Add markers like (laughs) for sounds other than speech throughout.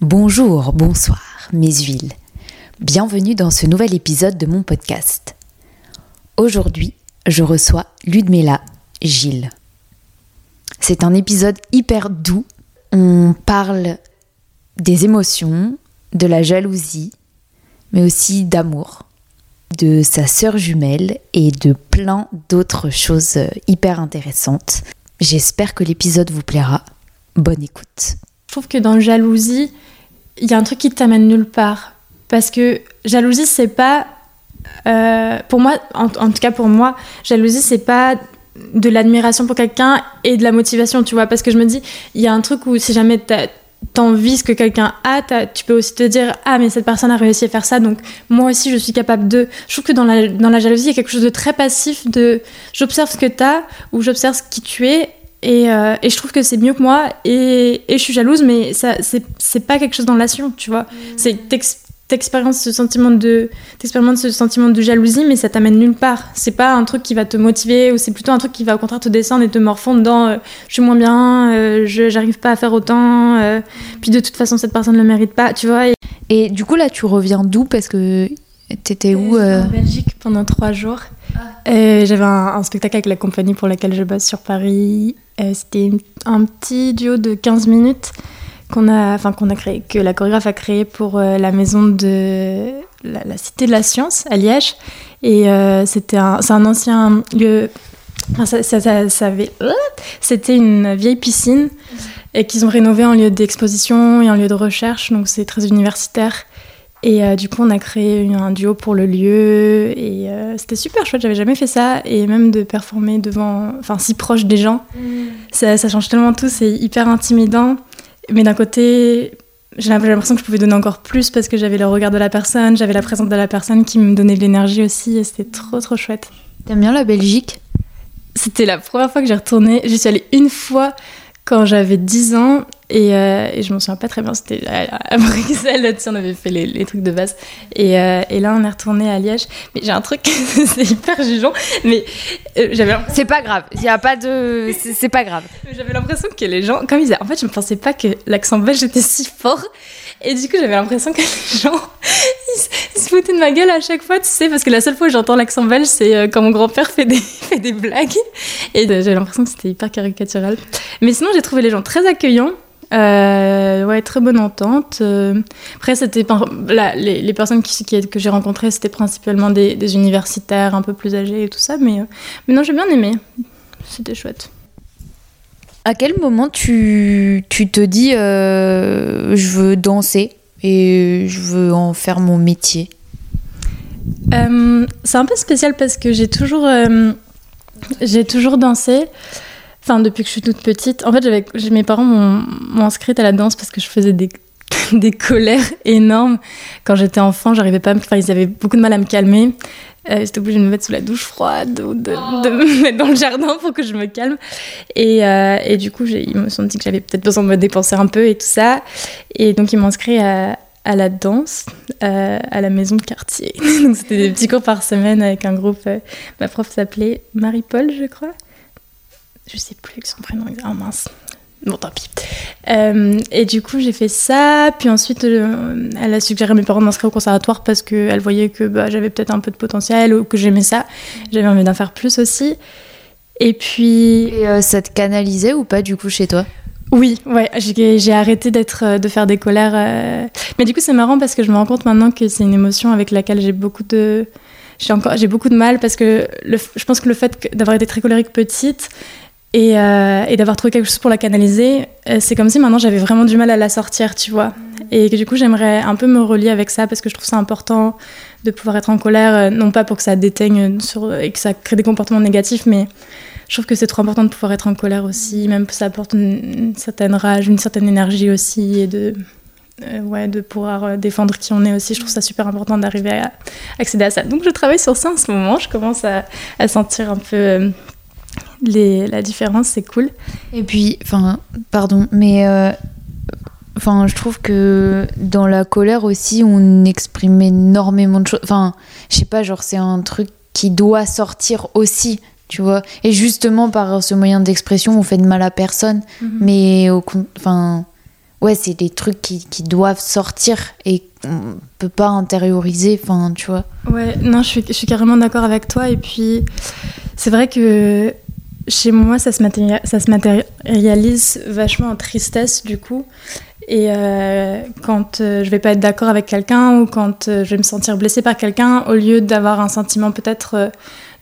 Bonjour, bonsoir, mes huiles. Bienvenue dans ce nouvel épisode de mon podcast. Aujourd'hui, je reçois Ludmilla Gilles. C'est un épisode hyper doux. On parle des émotions, de la jalousie, mais aussi d'amour, de sa sœur jumelle et de plein d'autres choses hyper intéressantes. J'espère que l'épisode vous plaira. Bonne écoute. Je trouve que dans jalousie, il y a un truc qui t'amène nulle part. Parce que jalousie, c'est pas. euh, pour moi, en, tout cas pour moi, jalousie, c'est pas de l'admiration pour quelqu'un et de la motivation, tu vois. Parce que je me dis, il y a un truc où si jamais t'envies ce que quelqu'un a, tu peux aussi te dire, ah, mais cette personne a réussi à faire ça, donc moi aussi je suis capable de. Je trouve que dans la, dans la jalousie, il y a quelque chose de très passif de j'observe ce que t'as ou j'observe qui tu es. Et, euh, et je trouve que c'est mieux que moi. Et, et je suis jalouse mais ça c'est c'est pas quelque chose dans l'action tu vois. C'est t'ex- t'expériences ce sentiment de t'expérimentes ce sentiment de jalousie mais ça t'amène nulle part. C'est pas un truc qui va te motiver ou c'est plutôt un truc qui va au contraire te descendre et te morfondre dans euh, je suis moins bien euh, je j'arrive pas à faire autant euh, puis de toute façon cette personne le mérite pas tu vois. Et Et du coup, là, tu reviens d'où? Parce que t'étais où euh? En Belgique pendant trois jours. Et J'avais un, un spectacle avec la compagnie pour laquelle je bosse sur Paris. Euh, C'était un petit duo de 15 minutes qu'on a, enfin, qu'on a créé, que la chorégraphe a créé pour euh, la maison de la, Cité de la Science à Liège. Et euh, c'était un, c'est un ancien lieu. ça, ça- ça- ça avait- c'était une vieille piscine et qu'ils ont rénové en lieu d'exposition et en lieu de recherche. Donc c'est très universitaire. Et euh, du coup, on a créé une- un duo pour le lieu et euh, c'était super chouette. J'avais jamais fait ça et même de performer devant, enfin, si proche des gens, ça, ça change tellement tout. C'est hyper intimidant, mais d'un côté, j'ai l'impression que je pouvais donner encore plus parce que j'avais le regard de la personne, j'avais la présence de la personne qui me donnait de l'énergie aussi et c'était trop trop chouette. T'aimes bien la Belgique? C'était la première fois que j'ai retourné. J'y suis allée une fois quand j'avais 10 ans et, euh, et je m'en souviens pas très bien. C'était à, à Bruxelles, là-dessus, on avait fait les, les trucs de base. Et, euh, et là, on est retourné à Liège. Mais j'ai un truc, (laughs) c'est hyper jugeant, mais euh, j'avais l'impression- C'est pas grave. Il y a pas de. C'est pas grave. (laughs) j'avais l'impression que les gens, comme ils en fait, je ne pensais pas que l'accent belge était si fort. Et du coup, j'avais l'impression que (laughs) les gens, ils, se- ils se foutaient de ma gueule à chaque fois, tu sais, parce que la seule fois où j'entends l'accent belge, c'est euh, quand mon grand-père fait des, fait des blagues. Et j'avais l'impression que c'était hyper caricatural. Mais sinon, j'ai trouvé les gens très accueillants. Euh, ouais, très bonne entente. Euh, après, c'était là, les, les personnes qui, qui- que j'ai rencontrées, c'était principalement des, des universitaires un peu plus âgés et tout ça. Mais, euh, mais non, j'ai bien aimé. C'était chouette. À quel moment tu, tu te dis euh, je veux danser et je veux en faire mon métier? Euh, c'est un peu spécial parce que j'ai toujours, euh, j'ai toujours dansé. Enfin, depuis que je suis toute petite. En fait, mes parents m'ont, inscrite à la danse parce que je faisais des, (laughs) des colères énormes. Quand j'étais enfant, j'arrivais pas à me... Enfin, ils avaient beaucoup de mal à me calmer. Euh, j'étais obligée de me mettre sous la douche froide ou de, de me mettre dans le jardin pour que je me calme. Et, euh, et du coup, ils me sont dit que j'avais peut-être besoin de me dépenser un peu et tout ça. Et donc, ils m'ont inscrit à, à la danse euh, à la maison de quartier. (laughs) donc, c'était des petits cours par semaine avec un groupe. euh, ma prof s'appelait Marie-Paul, je crois. Je sais plus son prénom exact. Ah mince. Bon, tant pis. Euh, et du coup, j'ai fait ça. Puis ensuite, euh, elle a suggéré à mes parents de m'inscrire au conservatoire parce qu'elle voyait que bah, j'avais peut-être un peu de potentiel ou que j'aimais ça. J'avais envie d'en faire plus aussi. Et puis, Et euh, ça te canalisait ou pas du coup chez toi? Oui, ouais, j'ai arrêté d'être, de faire des colères. Mais du coup, c'est marrant parce que je me rends compte maintenant que c'est une émotion avec laquelle j'ai beaucoup de, j'ai encore, j'ai beaucoup de mal parce que le, je pense que le fait d'avoir été très colérique petite et, euh, et d'avoir trouvé quelque chose pour la canaliser, euh, c'est comme si maintenant j'avais vraiment du mal à la sortir, tu vois. Et que du coup, j'aimerais un peu me relier avec ça parce que je trouve ça important de pouvoir être en colère, euh, non pas pour que ça déteigne et que ça crée des comportements négatifs, mais je trouve que c'est trop important de pouvoir être en colère aussi, même que ça apporte une, certaine rage, une certaine énergie aussi, et de, ouais, de pouvoir défendre qui on est aussi. Je trouve ça super important d'arriver à accéder à ça. Donc je travaille sur ça en ce moment, je commence à, sentir un peu les, la différence, c'est cool. Et puis, enfin, pardon, mais euh, enfin, je trouve que dans la colère aussi, on exprime énormément de choses. Enfin, je sais pas, genre c'est un truc qui doit sortir aussi, tu vois. Et justement par ce moyen d'expression, on fait de mal à personne, mais au enfin, ouais, c'est des trucs qui, qui doivent sortir et on peut pas intérioriser, enfin, tu vois. Ouais, non, je suis, je suis carrément d'accord avec toi. Et puis, c'est vrai que chez moi, ça se, matérialise vachement en tristesse, du coup. Et euh, quand euh, je vais pas être d'accord avec quelqu'un ou quand euh, je vais me sentir blessée par quelqu'un, au lieu d'avoir un sentiment peut-être euh,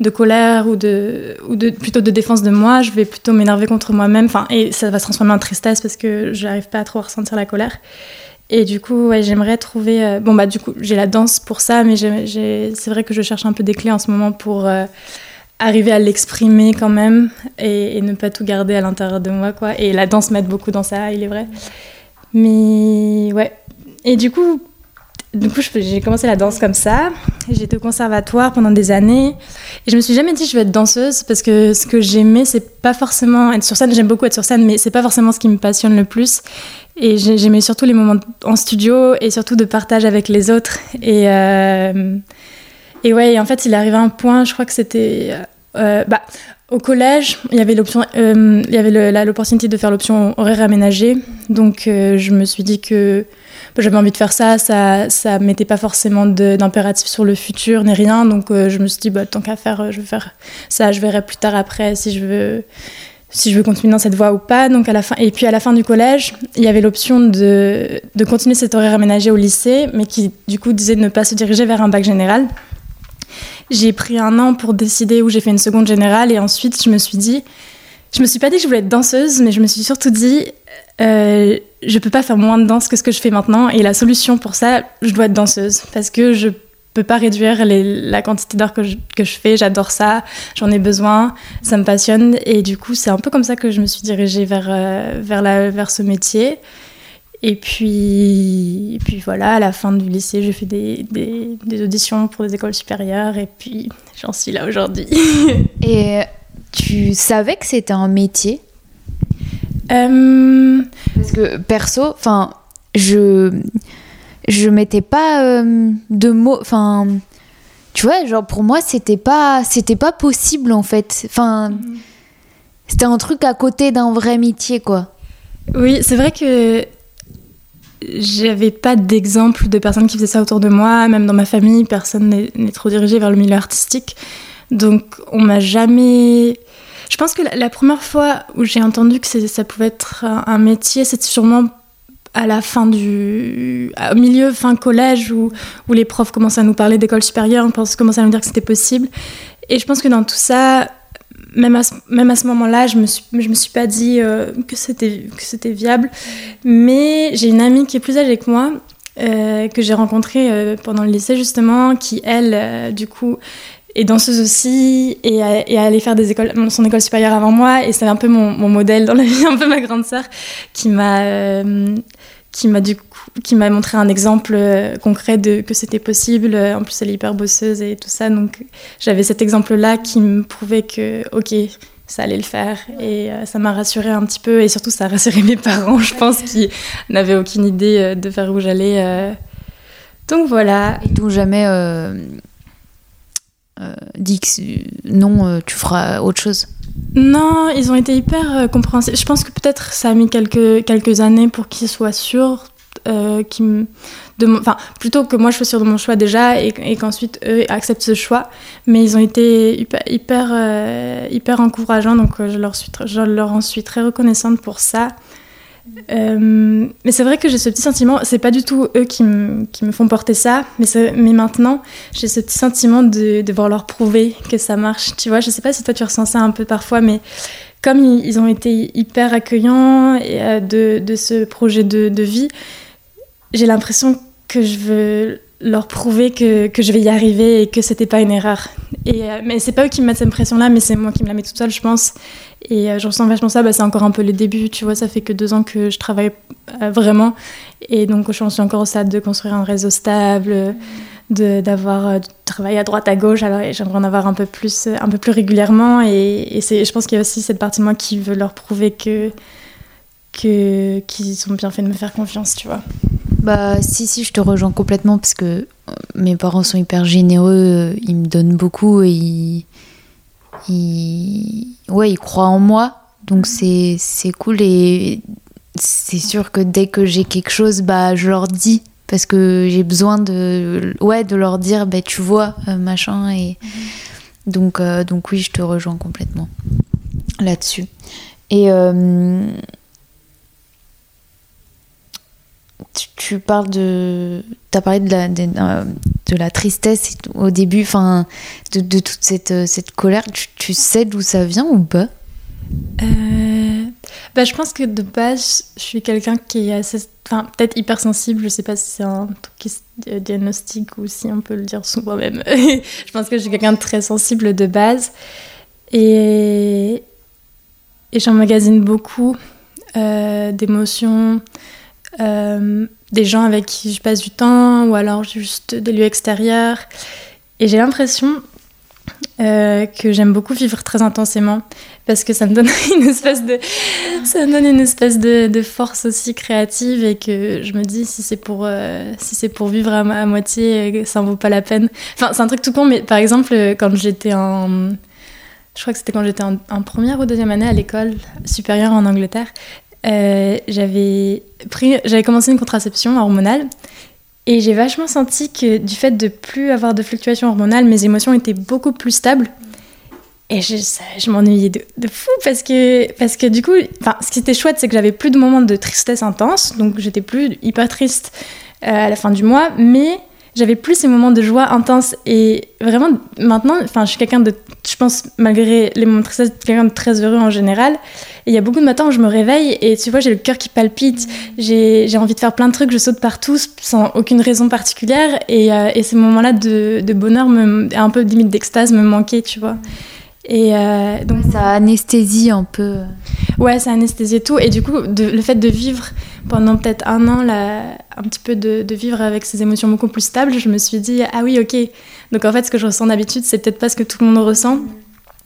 de colère ou, de, plutôt de défense de moi, je vais plutôt m'énerver contre moi-même. Et ça va se transformer en tristesse parce que j'arrive pas à trop ressentir la colère. Et du coup, j'aimerais trouver. bon, bah, du coup, j'ai la danse pour ça, mais c'est vrai que je cherche un peu des clés en ce moment pour arriver à l'exprimer quand même et, ne pas tout garder à l'intérieur de moi, quoi. Et la danse m'aide beaucoup dans ça, il est vrai. Mais ouais. Et du coup, du coup, j'ai commencé la danse comme ça. J'étais au conservatoire pendant des années. Et je me suis jamais dit je vais être danseuse parce que ce que j'aimais, c'est pas forcément être sur scène. J'aime beaucoup être sur scène, mais c'est pas forcément ce qui me passionne le plus. Et j'ai- j'aimais surtout les moments en studio et surtout de partage avec les autres. Et, euh, et ouais, en fait, il est arrivé un point, je crois que c'était. euh, bah, au collège, il y avait l'option, euh, il y avait l'opportunité de faire l'option horaire aménagée. Donc, euh, je me suis dit que j'avais envie de faire ça. Ça, ça mettait pas forcément d'impératif sur le futur ni rien. Donc, euh, je me suis dit, bah, tant qu'à faire, euh, je vais faire ça. Je verrai plus tard après si je veux, si je veux continuer dans cette voie ou pas. Donc, à la fin, et puis à la fin du collège, il y avait l'option de, de continuer cet horaire aménagé au lycée, mais qui du coup disait de ne pas se diriger vers un bac général. J'ai pris un an pour décider où j'ai fait une seconde générale et ensuite je me suis dit, je me suis pas dit que je voulais être danseuse, mais je me suis surtout dit, euh, je peux pas faire moins de danse que ce que je fais maintenant et la solution pour ça, je dois être danseuse parce que je peux pas réduire la quantité d'heures que que je fais, j'adore ça, j'en ai besoin, ça me passionne et du coup c'est un peu comme ça que je me suis dirigée vers, euh, vers, la, vers ce métier. Et puis, et puis voilà, à la fin du lycée, j'ai fait des, des, des auditions pour des écoles supérieures et puis j'en suis là aujourd'hui. (laughs) Et tu savais que c'était un métier? Euh, Parce que perso, enfin, je je mettais pas euh, de mots, enfin, tu vois, genre pour moi c'était pas c'était pas possible en fait. Enfin, c'était un truc à côté d'un vrai métier quoi. oui, c'est vrai que j'avais pas d'exemple de personnes qui faisaient ça autour de moi, même dans ma famille, personne n'est trop dirigé vers le milieu artistique. Donc on m'a jamais. Je pense que la, première fois où j'ai entendu que ça pouvait être un, métier, c'était sûrement à la fin du. au milieu, fin collège, où, où les profs commençaient à nous parler d'école supérieure, on commençaient à nous dire que c'était possible. Et je pense que dans tout ça, même à ce, même à ce moment-là, je me suis, je me suis pas dit euh, que c'était que c'était viable. Mais j'ai une amie qui est plus âgée que moi, euh, que j'ai rencontrée euh, pendant le lycée justement, qui elle, du coup, est danseuse aussi et, et allait faire des écoles, son école supérieure avant moi. Et c'est un peu mon, mon modèle dans la vie, (laughs) un peu ma grande sœur, qui m'a qui m'a du coup qui m'a montré un exemple euh, concret de que c'était possible. En plus elle est hyper bosseuse et tout ça. Donc j'avais cet exemple là qui me prouvait que ok ça allait le faire. Et euh, ça m'a rassurée un petit peu. Et surtout ça a rassuré (laughs) mes parents je pense qui n'avaient aucune idée euh, de vers où j'allais euh. donc voilà. Ils t'ont jamais euh, dit que non, tu feras autre chose? non ils ont été hyper compréhensifs. Je pense que peut-être ça a mis quelques quelques années pour qu'ils soient sûrs euh, qui me enfin plutôt que moi je sois sûre de mon choix déjà et, qu'ensuite eux acceptent ce choix. Mais ils ont été hyper hyper, euh, hyper encourageants donc euh, je leur suis je leur en suis très reconnaissante pour ça. Mais c'est vrai que j'ai ce petit sentiment c'est pas du tout eux qui me, qui me font porter ça mais, mais maintenant j'ai ce petit sentiment de devoir leur prouver que ça marche. Tu vois je sais pas si toi tu ressens ça un peu parfois mais comme ils, ont été hyper accueillants euh, de, ce projet de, vie j'ai l'impression que je veux leur prouver que, que je vais y arriver et que c'était pas une erreur. Et, euh, mais c'est pas eux qui me mettent cette pression-là, mais c'est moi qui me la mets toute seule, je pense. Et euh, je ressens vachement ça, bah, c'est encore un peu les débuts, tu vois, ça fait que deux ans que je travaille euh, vraiment. Et donc je suis encore au stade de construire un réseau stable, d'avoir euh, du travail à droite, à gauche, alors j'aimerais en avoir un peu plus, euh, un peu plus régulièrement. Et, et c'est, je pense qu'il y a aussi cette partie de moi qui veut leur prouver que, que, qu'ils ont bien fait de me faire confiance, tu vois. Bah si si je te rejoins complètement parce que euh, mes parents sont hyper généreux, ils me donnent beaucoup et ils, ils- ouais ils croient en moi donc c'est c'est cool et c'est sûr que dès que j'ai quelque chose, bah, je leur dis parce que j'ai besoin de, ouais, de leur dire, bah, tu vois, euh, machin. Et donc, euh, donc oui, je te rejoins complètement là-dessus. Et euh, tu, tu parles de, t'as parlé de la, de, de la tristesse au début, enfin, de, de toute cette, cette colère. Tu, tu sais d'où ça vient ou pas? Euh, bah, je pense que de base, je suis quelqu'un qui est assez. Enfin, peut-être hypersensible, je sais pas si c'est un truc euh, diagnostique ou si on peut le dire sous moi-même. (laughs) je pense que je suis quelqu'un de très sensible de base. Et, et j'emmagasine beaucoup euh, d'émotions, euh, des gens avec qui je passe du temps ou alors juste des lieux extérieurs. Et j'ai l'impression que j'aime beaucoup vivre très intensément parce que ça me donne (laughs) une espèce de ça me donne une espèce de, force aussi créative et que je me dis si c'est pour euh, si c'est pour vivre à, moitié euh, ça en vaut pas la peine enfin c'est un truc tout con mais par exemple quand j'étais en je crois que c'était quand j'étais en, première ou deuxième année à l'école supérieure en Angleterre euh, j'avais pris j'avais commencé une contraception hormonale et j'ai vachement senti que du fait de plus avoir de fluctuations hormonales, mes émotions étaient beaucoup plus stables. Et je, je m'ennuyais de, de, fou parce que, parce que du coup, ce qui était chouette, c'est que j'avais plus de moments de tristesse intense, donc j'étais plus hyper triste euh, à la fin du mois, mais j'avais plus ces moments de joie intense. Et vraiment, maintenant, je suis quelqu'un de, je pense, malgré les moments de tristesse, quelqu'un de très heureux en général. Et il y a beaucoup de matins où je me réveille et tu vois, j'ai le cœur qui palpite, j'ai envie de faire plein de trucs, je saute partout sans aucune raison particulière. Et, euh, et ces moments-là de, de, bonheur, me, un peu limite d'extase, me manquaient, tu vois. Et euh, donc ça anesthésie un peu. Ouais, ça anesthésie tout. Et du coup, de, le fait de vivre pendant peut-être un an, là, un petit peu de, de, vivre avec ces émotions beaucoup plus stables, je me suis dit, ah oui, ok. Donc en fait, ce que je ressens d'habitude, c'est peut-être pas ce que tout le monde ressent.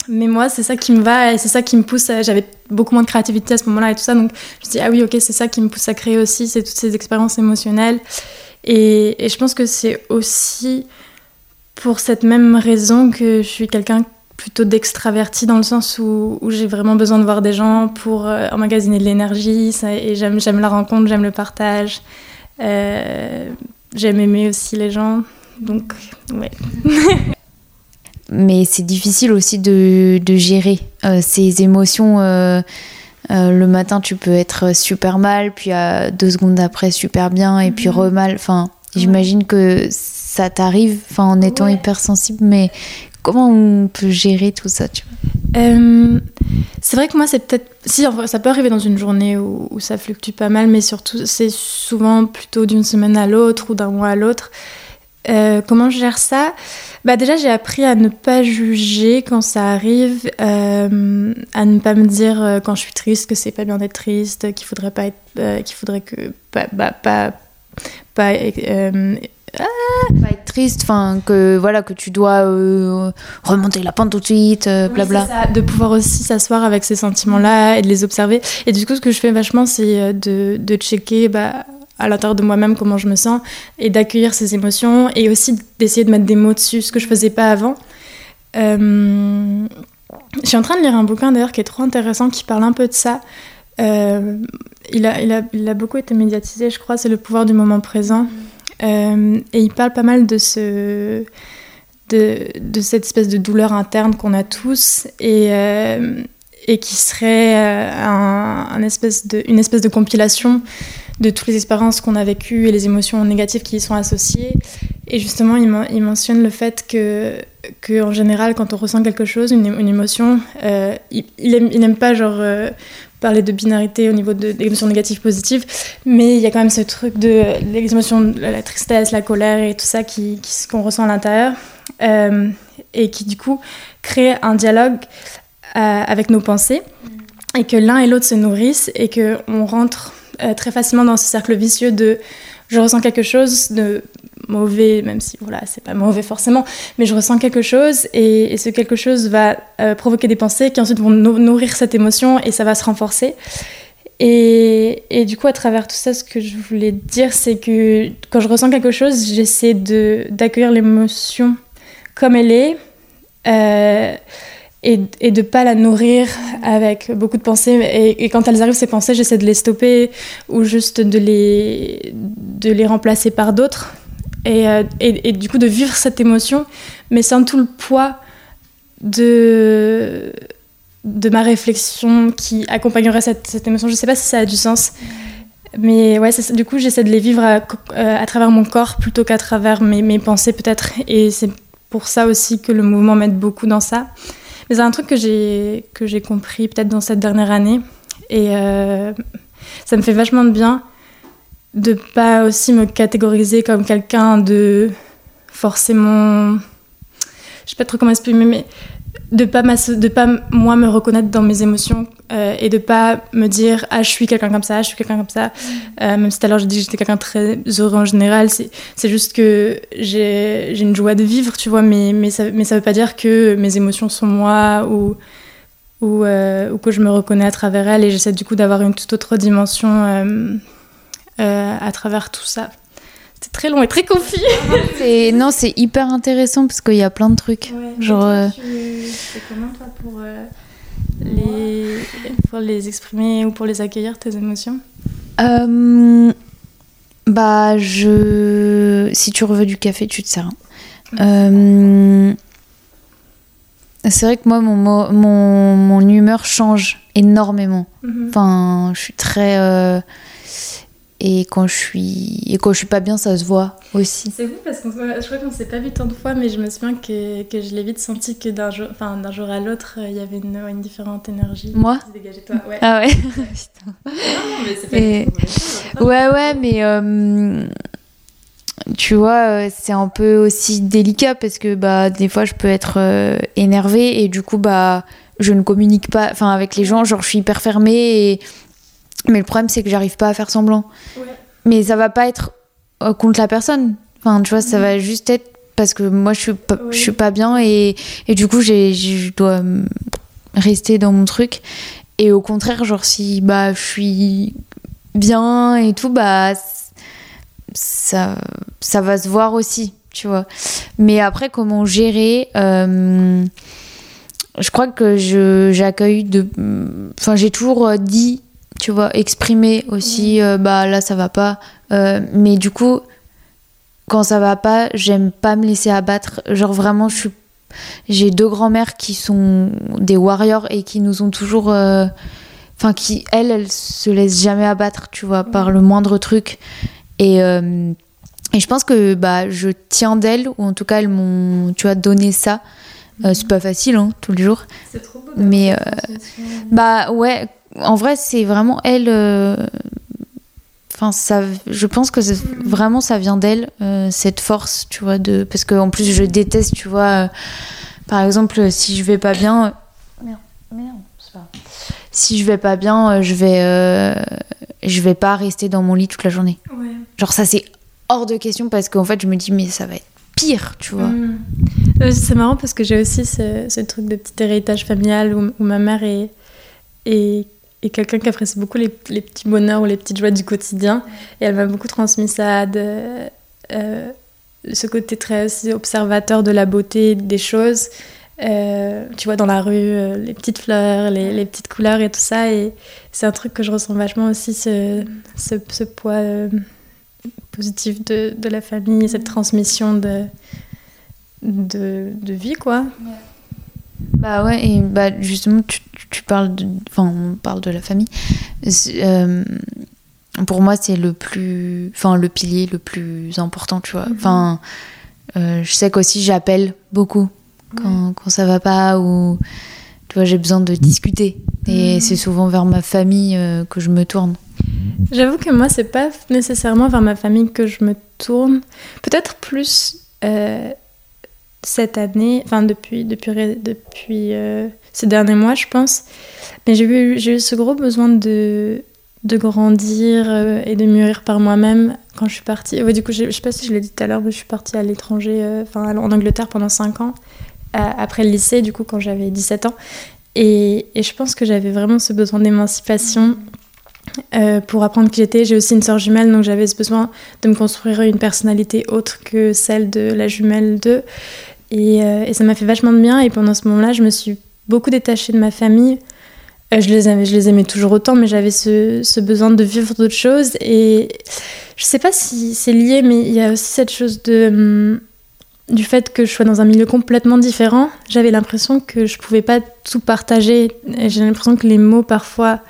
Mais moi, c'est ça qui me va et c'est ça qui me pousse. J'avais beaucoup moins de créativité à ce moment-là et tout ça. Donc je me dis, ah oui, ok, c'est ça qui me pousse à créer aussi, c'est toutes ces expériences émotionnelles. Et, et je pense que c'est aussi pour cette même raison que je suis quelqu'un plutôt d'extraverti dans le sens où, où j'ai vraiment besoin de voir des gens pour euh, emmagasiner de l'énergie et j'aime la rencontre, j'aime le partage. Euh, j'aime aimer aussi les gens. Donc, ouais. (laughs) Mais c'est difficile aussi de, de gérer euh, ces émotions. Le matin, tu peux être super mal, puis à deux secondes après, super bien, et puis re mal. Enfin, j'imagine que ça t'arrive enfin, en étant ouais. hypersensible, mais comment on peut gérer tout ça euh, C'est vrai que moi, c'est peut-être. Si, ça peut arriver dans une journée où, ça fluctue pas mal, mais surtout, c'est souvent plutôt d'une semaine à l'autre ou d'un mois à l'autre. Euh, comment je gère ça? Bah Déjà, j'ai appris à ne pas juger quand ça arrive, euh, à ne pas me dire quand je suis triste que c'est pas bien d'être triste, qu'il faudrait pas être. Qu'il faudrait que. Bah, bah, pas. pas pas être triste enfin que voilà que tu dois euh, remonter la pente tout de suite euh, blabla. oui, ça, de pouvoir aussi s'asseoir avec ces sentiments là et de les observer. Et du coup ce que je fais vachement c'est de, de checker bah, à l'intérieur de moi-même comment je me sens et d'accueillir ces émotions et aussi d'essayer de mettre des mots dessus ce que je faisais pas avant. Euh, je suis en train de lire un bouquin d'ailleurs qui est trop intéressant qui parle un peu de ça. Euh, il, a, il, a, il a beaucoup été médiatisé je crois c'est le pouvoir du moment présent. Mmh. Euh, et il parle pas mal de, ce, de, cette espèce de douleur interne qu'on a tous et, euh, et qui serait euh, un espèce de, une espèce de compilation de toutes les expériences qu'on a vécues et les émotions négatives qui y sont associées. Et justement, il, il mentionne le fait que, que, en général, quand on ressent quelque chose, une, une émotion, euh, il, il, aime, il aime pas genre euh, parler de binarité au niveau de, des émotions négatives positives, mais il y a quand même ce truc de les émotions, la tristesse, la colère et tout ça qui, qu'on ressent à l'intérieur euh, et qui du coup crée un dialogue euh, avec nos pensées mmh. et que l'un et l'autre se nourrissent et que on rentre euh, très facilement dans ce cercle vicieux de je ressens quelque chose de mauvais, même si voilà, c'est pas mauvais forcément, mais je ressens quelque chose et, ce quelque chose va euh, provoquer des pensées qui ensuite vont nourrir cette émotion et ça va se renforcer. Et, et, du coup, à travers tout ça, ce que je voulais dire, c'est que quand je ressens quelque chose, j'essaie d'accueillir l'émotion comme elle est. Euh, et, et de pas la nourrir avec beaucoup de pensées. Et, quand elles arrivent, ces pensées, j'essaie de les stopper ou juste de les, de les remplacer par d'autres. Et, euh, et, du coup, de vivre cette émotion, mais sans tout le poids de, de ma réflexion qui accompagnerait cette, émotion. Je sais pas si ça a du sens. Mais ouais, du coup, j'essaie de les vivre à, euh, à, travers mon corps plutôt qu'à travers mes, mes pensées, peut-être. Et c'est pour ça aussi que le mouvement m'aide beaucoup dans ça. C'est un truc que j'ai, que j'ai compris peut-être dans cette dernière année. Et euh, ça me fait vachement de bien de pas aussi me catégoriser comme quelqu'un de forcément. Je sais pas trop comment exprimer, mais de pas de pas moi me reconnaître dans mes émotions euh, et de pas me dire ah je suis quelqu'un comme ça je suis quelqu'un comme ça mm. euh, même si tout à l'heure j'ai dit que j'étais quelqu'un très heureux en général c'est juste que j'ai une joie de vivre tu vois mais mais ça mais ça veut pas dire que mes émotions sont moi ou ou, euh, ou que je me reconnais à travers elles et j'essaie du coup d'avoir une toute autre dimension à travers tout ça c'est très long et très confus. non, c'est hyper intéressant parce qu'il y a plein de trucs. Ouais, Genre. Toi, euh, tu fais comment toi pour, euh, les... pour les exprimer ou pour les accueillir tes émotions? Euh, Bah, je. Si tu reveux du café, tu te sers. Euh, c'est vrai que moi, mon, mon, mon humeur change énormément. Mm -hmm. Enfin, je suis très et quand je suis et quand je suis pas bien ça se voit aussi. C'est fou parce que je crois qu'on s'est pas vu tant de fois mais je me souviens que, que je l'ai vite senti que d'un jour enfin d'un jour à l'autre il y avait une, une différente énergie. Moi qui se dégageait toi ouais. Ah ouais. (laughs) (laughs) Putain. non, mais c'est pas et... ouais ouais mais euh, tu vois c'est un peu aussi délicat parce que bah des fois je peux être euh, énervée et du coup bah je ne communique pas enfin avec les gens genre je suis hyper fermée et mais le problème, c'est que j'arrive pas à faire semblant. Ouais. Mais ça va pas être euh, contre la personne. Enfin, tu vois, ça mmh. va juste être parce que moi, je suis pas, oui. je suis pas bien et, et du coup, j'ai, je dois rester dans mon truc. Et au contraire, genre, si bah, je suis bien et tout, bah, ça, ça va se voir aussi, tu vois. Mais après, comment gérer euh, Je crois que je, j'accueille de. Enfin, j'ai toujours dit tu vois, exprimer aussi, euh, bah là ça va pas. Euh, mais du coup, quand ça va pas, j'aime pas me laisser abattre. Genre vraiment, je suis. J'ai deux grands-mères qui sont des warriors et qui nous ont toujours. Euh... Enfin, qui, elles, elles se laissent jamais abattre, tu vois, par le moindre truc. Et. Et je pense que bah, je tiens d'elles, ou en tout cas, elles m'ont, tu vois, donné ça. Euh, c'est pas facile, hein, tous les jours. C'est trop beau. Mais, euh, bah ouais, en vrai, c'est vraiment elle. Enfin, euh... ça, je pense que vraiment ça vient d'elle, euh, cette force, tu vois, de parce qu'en plus je déteste, tu vois. Euh, par exemple, si je vais pas bien, merde, merde, c'est pas. Si je vais pas bien, je vais, je vais pas rester dans mon lit toute la journée. Ouais. Genre ça, c'est hors de question parce qu'en fait, je me dis mais ça va être pire, tu vois. Mmh. C'est marrant parce que j'ai aussi ce, ce, truc de petit héritage familial où, où ma mère est, est et quelqu'un qui apprécie beaucoup les, petits bonheurs ou les petites joies du quotidien. Et elle m'a beaucoup transmis ça, de, euh, ce côté très observateur de la beauté des choses. Euh, tu vois, dans la rue, euh, les petites fleurs, les, petites couleurs et tout ça. Et c'est un truc que je ressens vachement aussi, ce, poids positif de, la famille, cette transmission de vie, quoi. Ouais. Bah ouais, et bah justement, tu, tu parles de. Enfin, on parle de la famille. Euh, pour moi, c'est le plus. Enfin, le pilier le plus important, tu vois. Enfin, euh, je sais qu'aussi, j'appelle beaucoup quand, ouais. quand ça va pas ou. Tu vois, j'ai besoin de discuter. Et mmh. c'est souvent vers ma famille euh, que je me tourne. J'avoue que moi, c'est pas nécessairement vers ma famille que je me tourne. Peut-être plus euh, cette année, enfin depuis, depuis, depuis euh, ces derniers mois, je pense. Mais j'ai eu, eu ce gros besoin de, de grandir euh, et de mûrir par moi-même quand je suis partie. Du coup, je sais pas si je l'ai dit tout à l'heure, mais je suis partie à l'étranger, enfin euh, en Angleterre pendant 5 ans, après le lycée, du coup, quand j'avais 17 ans. Et, je pense que j'avais vraiment ce besoin d'émancipation. Pour apprendre qui j'étais, j'ai aussi une sœur jumelle, donc j'avais ce besoin de me construire une personnalité autre que celle de la jumelle d'eux. Et, euh, et, ça m'a fait vachement de bien. Et pendant ce moment-là, je me suis beaucoup détachée de ma famille. Euh, je, les aimais, je les aimais toujours autant, mais j'avais ce, ce, besoin de vivre d'autres choses. Et je sais pas si c'est lié, mais il y a aussi cette chose de, hum, du fait que je sois dans un milieu complètement différent. J'avais l'impression que je pouvais pas tout partager. J'ai l'impression que les mots, parfois,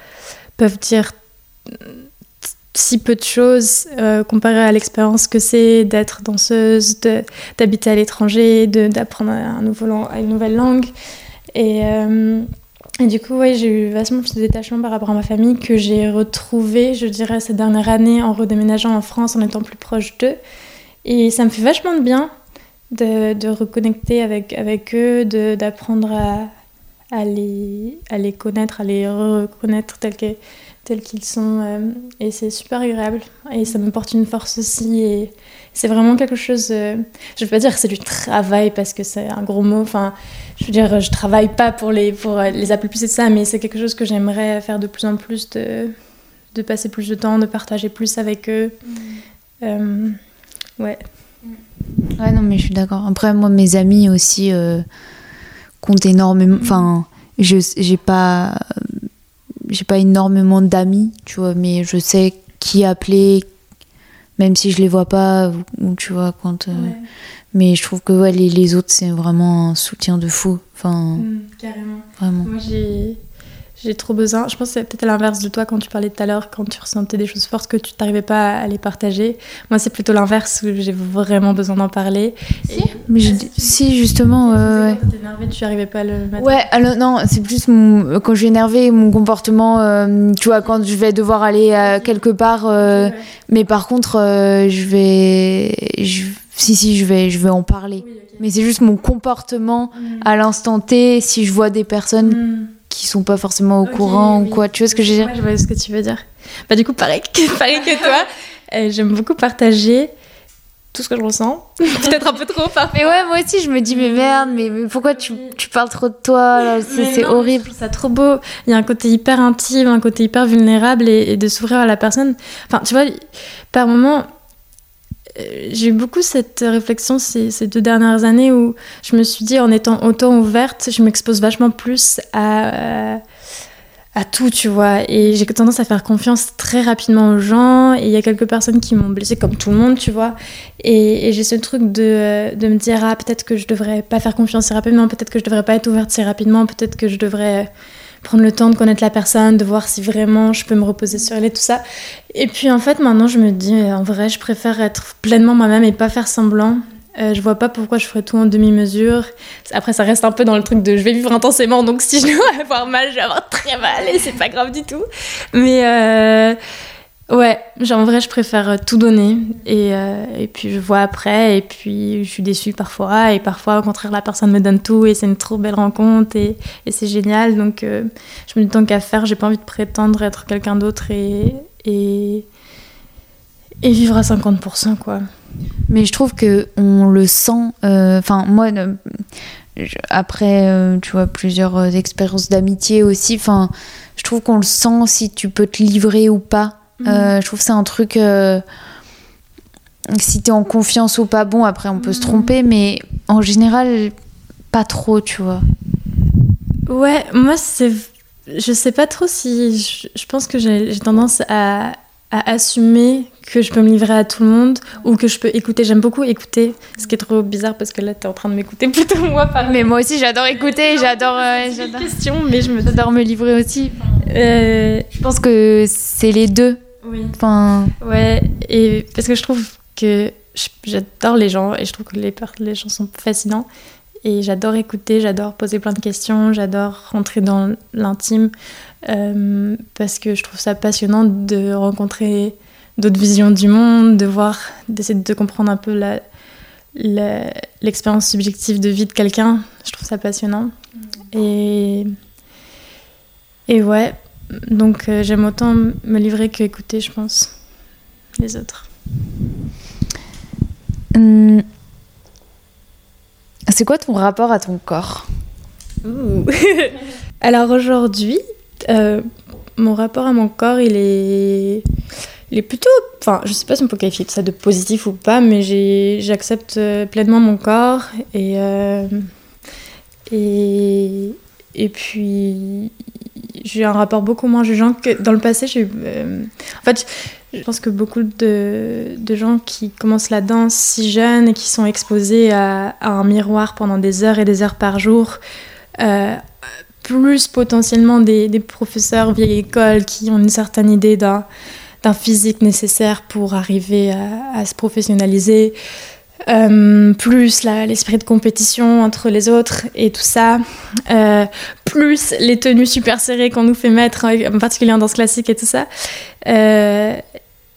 peuvent dire si peu de choses euh, comparé à l'expérience que c'est d'être danseuse, d'habiter à l'étranger, d'apprendre un nouveau une nouvelle langue. Et, euh, et du coup, ouais, j'ai eu vachement plus de détachement par rapport à ma famille que j'ai retrouvé, je dirais, cette dernière année en redéménageant en France, en étant plus proche d'eux. Et ça me fait vachement de bien de, de reconnecter avec, avec eux, d'apprendre à, les, à les connaître, à les reconnaître tels que tels qu'ils sont. Euh, et c'est super agréable. Et ça me porte une force aussi. Et c'est vraiment quelque chose. Euh, je ne veux pas dire que c'est du travail parce que c'est un gros mot. Enfin, je veux dire, je travaille pas pour les, pour les appeler plus et ça, mais c'est quelque chose que j'aimerais faire de plus en plus, de, de passer plus de temps, de partager plus avec eux. Mm. Euh, ouais. Ouais, non, mais je suis d'accord. Après, moi, mes amis aussi comptent énormément. Enfin, je j'ai pas j'ai pas énormément d'amis, tu vois, mais je sais qui appeler, même si je les vois pas, ou, tu vois, quand. Euh, mais je trouve que ouais, les, les autres, c'est vraiment un soutien de fou. Enfin, mm, carrément. Vraiment. Moi, j'ai j'ai trop besoin. Je pense que c'est peut-être à l'inverse de toi quand tu parlais tout à l'heure, quand tu ressentais des choses fortes que tu n'arrivais pas à les partager. Moi, c'est plutôt l'inverse où j'ai vraiment besoin d'en parler. Si, mais si justement. Euh, énervée, tu n'arrivais pas à le mettre. Ouais, alors non, c'est plus mon... quand je suis énervée, mon comportement. Euh, tu vois, quand je vais devoir aller euh, quelque part. Mais par contre, je vais. Si, si, je vais, je vais en parler. Mais c'est juste mon comportement mm. à l'instant T, si je vois des personnes. Mm qui sont pas forcément au courant ou quoi. Tu vois ce que je veux dire Je vois ce que tu veux dire. Bah, du coup, pareil, (laughs) pareil que toi, euh, j'aime beaucoup partager tout ce que je ressens. (laughs) Peut-être un peu trop parfois. Mais ouais, moi aussi, je me dis, mais merde, mais, pourquoi tu, tu, parles trop de toi C'est horrible. C'est trop beau. Il y a un côté hyper intime, un côté hyper vulnérable et, et de s'ouvrir à la personne. Enfin, tu vois, par moments j'ai eu beaucoup cette réflexion ces, ces, deux dernières années où je me suis dit, en étant autant ouverte, je m'expose vachement plus à, à tout, tu vois. Et j'ai tendance à faire confiance très rapidement aux gens. Et il y a quelques personnes qui m'ont blessée, comme tout le monde, tu vois. Et, et j'ai ce truc de, de me dire, ah, peut-être que je devrais pas faire confiance si rapidement, peut-être que je devrais pas être ouverte si rapidement, peut-être que je devrais prendre le temps de connaître la personne, de voir si vraiment je peux me reposer sur elle et tout ça. Et puis en fait, maintenant, je me dis, euh, en vrai, je préfère être pleinement moi-même et pas faire semblant. Euh, je vois pas pourquoi je ferais tout en demi-mesure. Après, ça reste un peu dans le truc de je vais vivre intensément, donc si je dois (laughs) avoir mal, je vais avoir très mal et c'est pas grave du tout. Mais euh, Ouais, genre en vrai, je préfère euh, tout donner et, euh, et, puis je vois après et puis je suis déçue parfois et parfois au contraire la personne me donne tout et c'est une trop belle rencontre et, c'est génial donc euh, je me dis tant qu'à faire, j'ai pas envie de prétendre être quelqu'un d'autre et, et, et vivre à 50% quoi. Mais je trouve que on le sent, enfin moi après tu vois plusieurs expériences d'amitié aussi, enfin je trouve qu'on le sent si tu peux te livrer ou pas euh, je trouve c'est un truc. Euh, si t'es en confiance ou pas, bon, après on peut se mm. tromper, mais en général, pas trop, tu vois. Ouais, moi, c'est. Je sais pas trop si. Je, pense que j'ai tendance à, à, assumer que je peux me livrer à tout le monde ou que je peux écouter. J'aime beaucoup écouter, ce qui est trop bizarre parce que là, t'es en train de m'écouter (laughs) plutôt moi. Par mais moi aussi, j'adore écouter, j'adore. Euh, j'adore. question, mais je me. J'adore me livrer aussi. je pense que c'est les deux. Oui. Enfin... Ouais, et parce que je trouve que j'adore les gens et je trouve que les, les gens sont fascinants. Et j'adore écouter, j'adore poser plein de questions, j'adore rentrer dans l'intime euh, parce que je trouve ça passionnant de rencontrer d'autres visions du monde, de voir, d'essayer de comprendre un peu la, l'expérience subjective de vie de quelqu'un. Je trouve ça passionnant. Mm. Et, et ouais, donc euh, j'aime autant me livrer que écouter, je pense, les autres. Hum. C'est quoi ton rapport à ton corps? (laughs) Alors aujourd'hui, euh, mon rapport à mon corps, il est, il est plutôt, enfin, je sais pas si on peut qualifier ça de positif ou pas, mais j'accepte euh, pleinement mon corps et et et puis, j'ai un rapport beaucoup moins jugeant que dans le passé. J'ai, euh, en fait, je pense que beaucoup de, de, gens qui commencent la danse si jeunes et qui sont exposés à, un miroir pendant des heures et des heures par jour, euh, plus potentiellement des, des, professeurs vieille école qui ont une certaine idée d'un, d'un physique nécessaire pour arriver à, à se professionnaliser. Euh, plus l'esprit de compétition entre les autres et tout ça, euh, plus les tenues super serrées qu'on nous fait mettre, en particulier en danse classique et tout ça. Euh,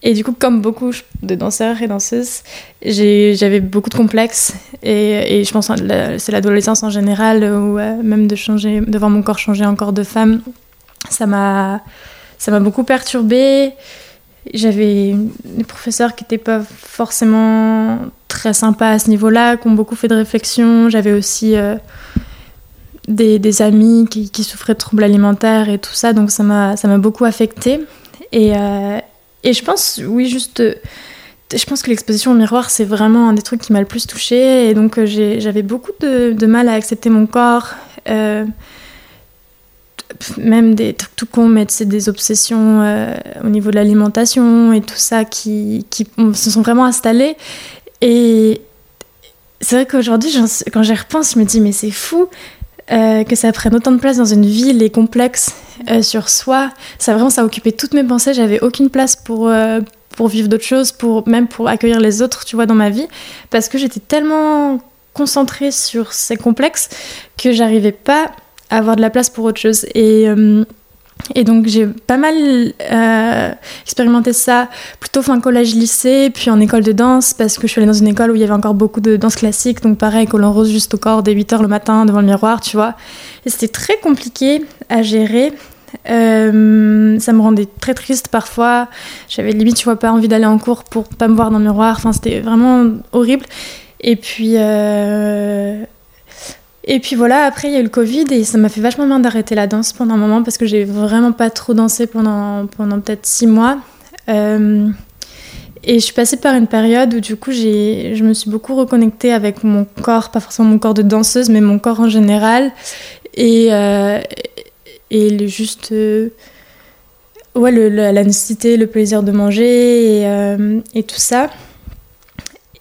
et du coup, comme beaucoup de danseurs et danseuses, j'avais beaucoup de complexes. Et, je pense que c'est l'adolescence en général, ou même de, changer, de voir mon corps changer en corps de femme, ça m'a beaucoup perturbée. J'avais des professeurs qui n'étaient pas forcément très sympas à ce niveau-là, qui ont beaucoup fait de réflexion. J'avais aussi euh, des, des, amis qui, qui, souffraient de troubles alimentaires et tout ça, donc ça m'a beaucoup affectée. Et, euh, et je pense, oui, juste, je pense que l'exposition au miroir, c'est vraiment un des trucs qui m'a le plus touchée. Et donc euh, j'avais beaucoup de, mal à accepter mon corps même des trucs tout con, mais c'est des obsessions euh, au niveau de l'alimentation et tout ça qui, qui se sont vraiment installées. Et c'est vrai qu'aujourd'hui, quand j'y repense, je me dis, mais c'est fou euh, que ça prenne autant de place dans une ville et complexe euh, sur soi. Ça vraiment, ça a occupé toutes mes pensées. J'avais aucune place pour, pour vivre d'autres choses, pour, même pour accueillir les autres, tu vois, dans ma vie. Parce que j'étais tellement concentrée sur ces complexes que j'arrivais pas avoir de la place pour autre chose. Et, euh, et donc j'ai pas mal euh, expérimenté ça, plutôt fin collège-lycée, puis en école de danse, parce que je suis allée dans une école où il y avait encore beaucoup de danse classique, donc pareil, collant rose juste au corps dès 8h le matin devant le miroir, tu vois. Et c'était très compliqué à gérer. Euh, ça me rendait très triste parfois. J'avais limite, tu vois, pas envie d'aller en cours pour pas me voir dans le miroir. Enfin, c'était vraiment horrible. Et puis, et puis voilà, après il y a eu le Covid et ça m'a fait vachement bien d'arrêter la danse pendant un moment parce que j'ai vraiment pas trop dansé pendant, pendant peut-être six mois. Euh, et je suis passée par une période où du coup je me suis beaucoup reconnectée avec mon corps, pas forcément mon corps de danseuse, mais mon corps en général. Et, euh, et juste... Euh, ouais, la nécessité, le plaisir de manger et tout ça.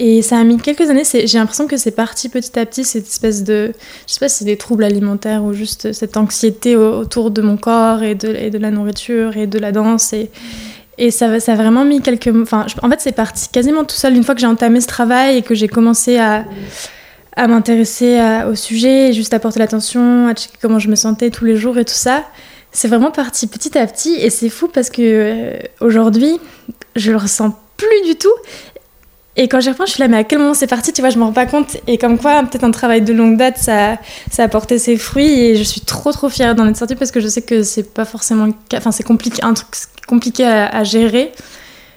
Et ça a mis quelques années, j'ai l'impression que c'est parti petit à petit, cette espèce de. Je sais pas si c'est des troubles alimentaires ou juste cette anxiété autour de mon corps et de, la nourriture et de la danse. Et, et ça, ça a vraiment mis quelques. Enfin, en fait, c'est parti quasiment tout seul une fois que j'ai entamé ce travail et que j'ai commencé à, à m'intéresser au sujet, juste à porter l'attention, à checker comment je me sentais tous les jours et tout ça. C'est vraiment parti petit à petit et c'est fou parce que euh, aujourd'hui, je le ressens plus du tout et quand j'y repense, je suis là, mais à quel moment c'est parti Tu vois, je me rends pas compte. Et comme quoi, peut-être un travail de longue date, ça, ça a porté ses fruits. Et je suis trop, trop fière d'en être sortie parce que je sais que c'est pas forcément. Enfin, c'est compliqué, un truc compliqué à, gérer.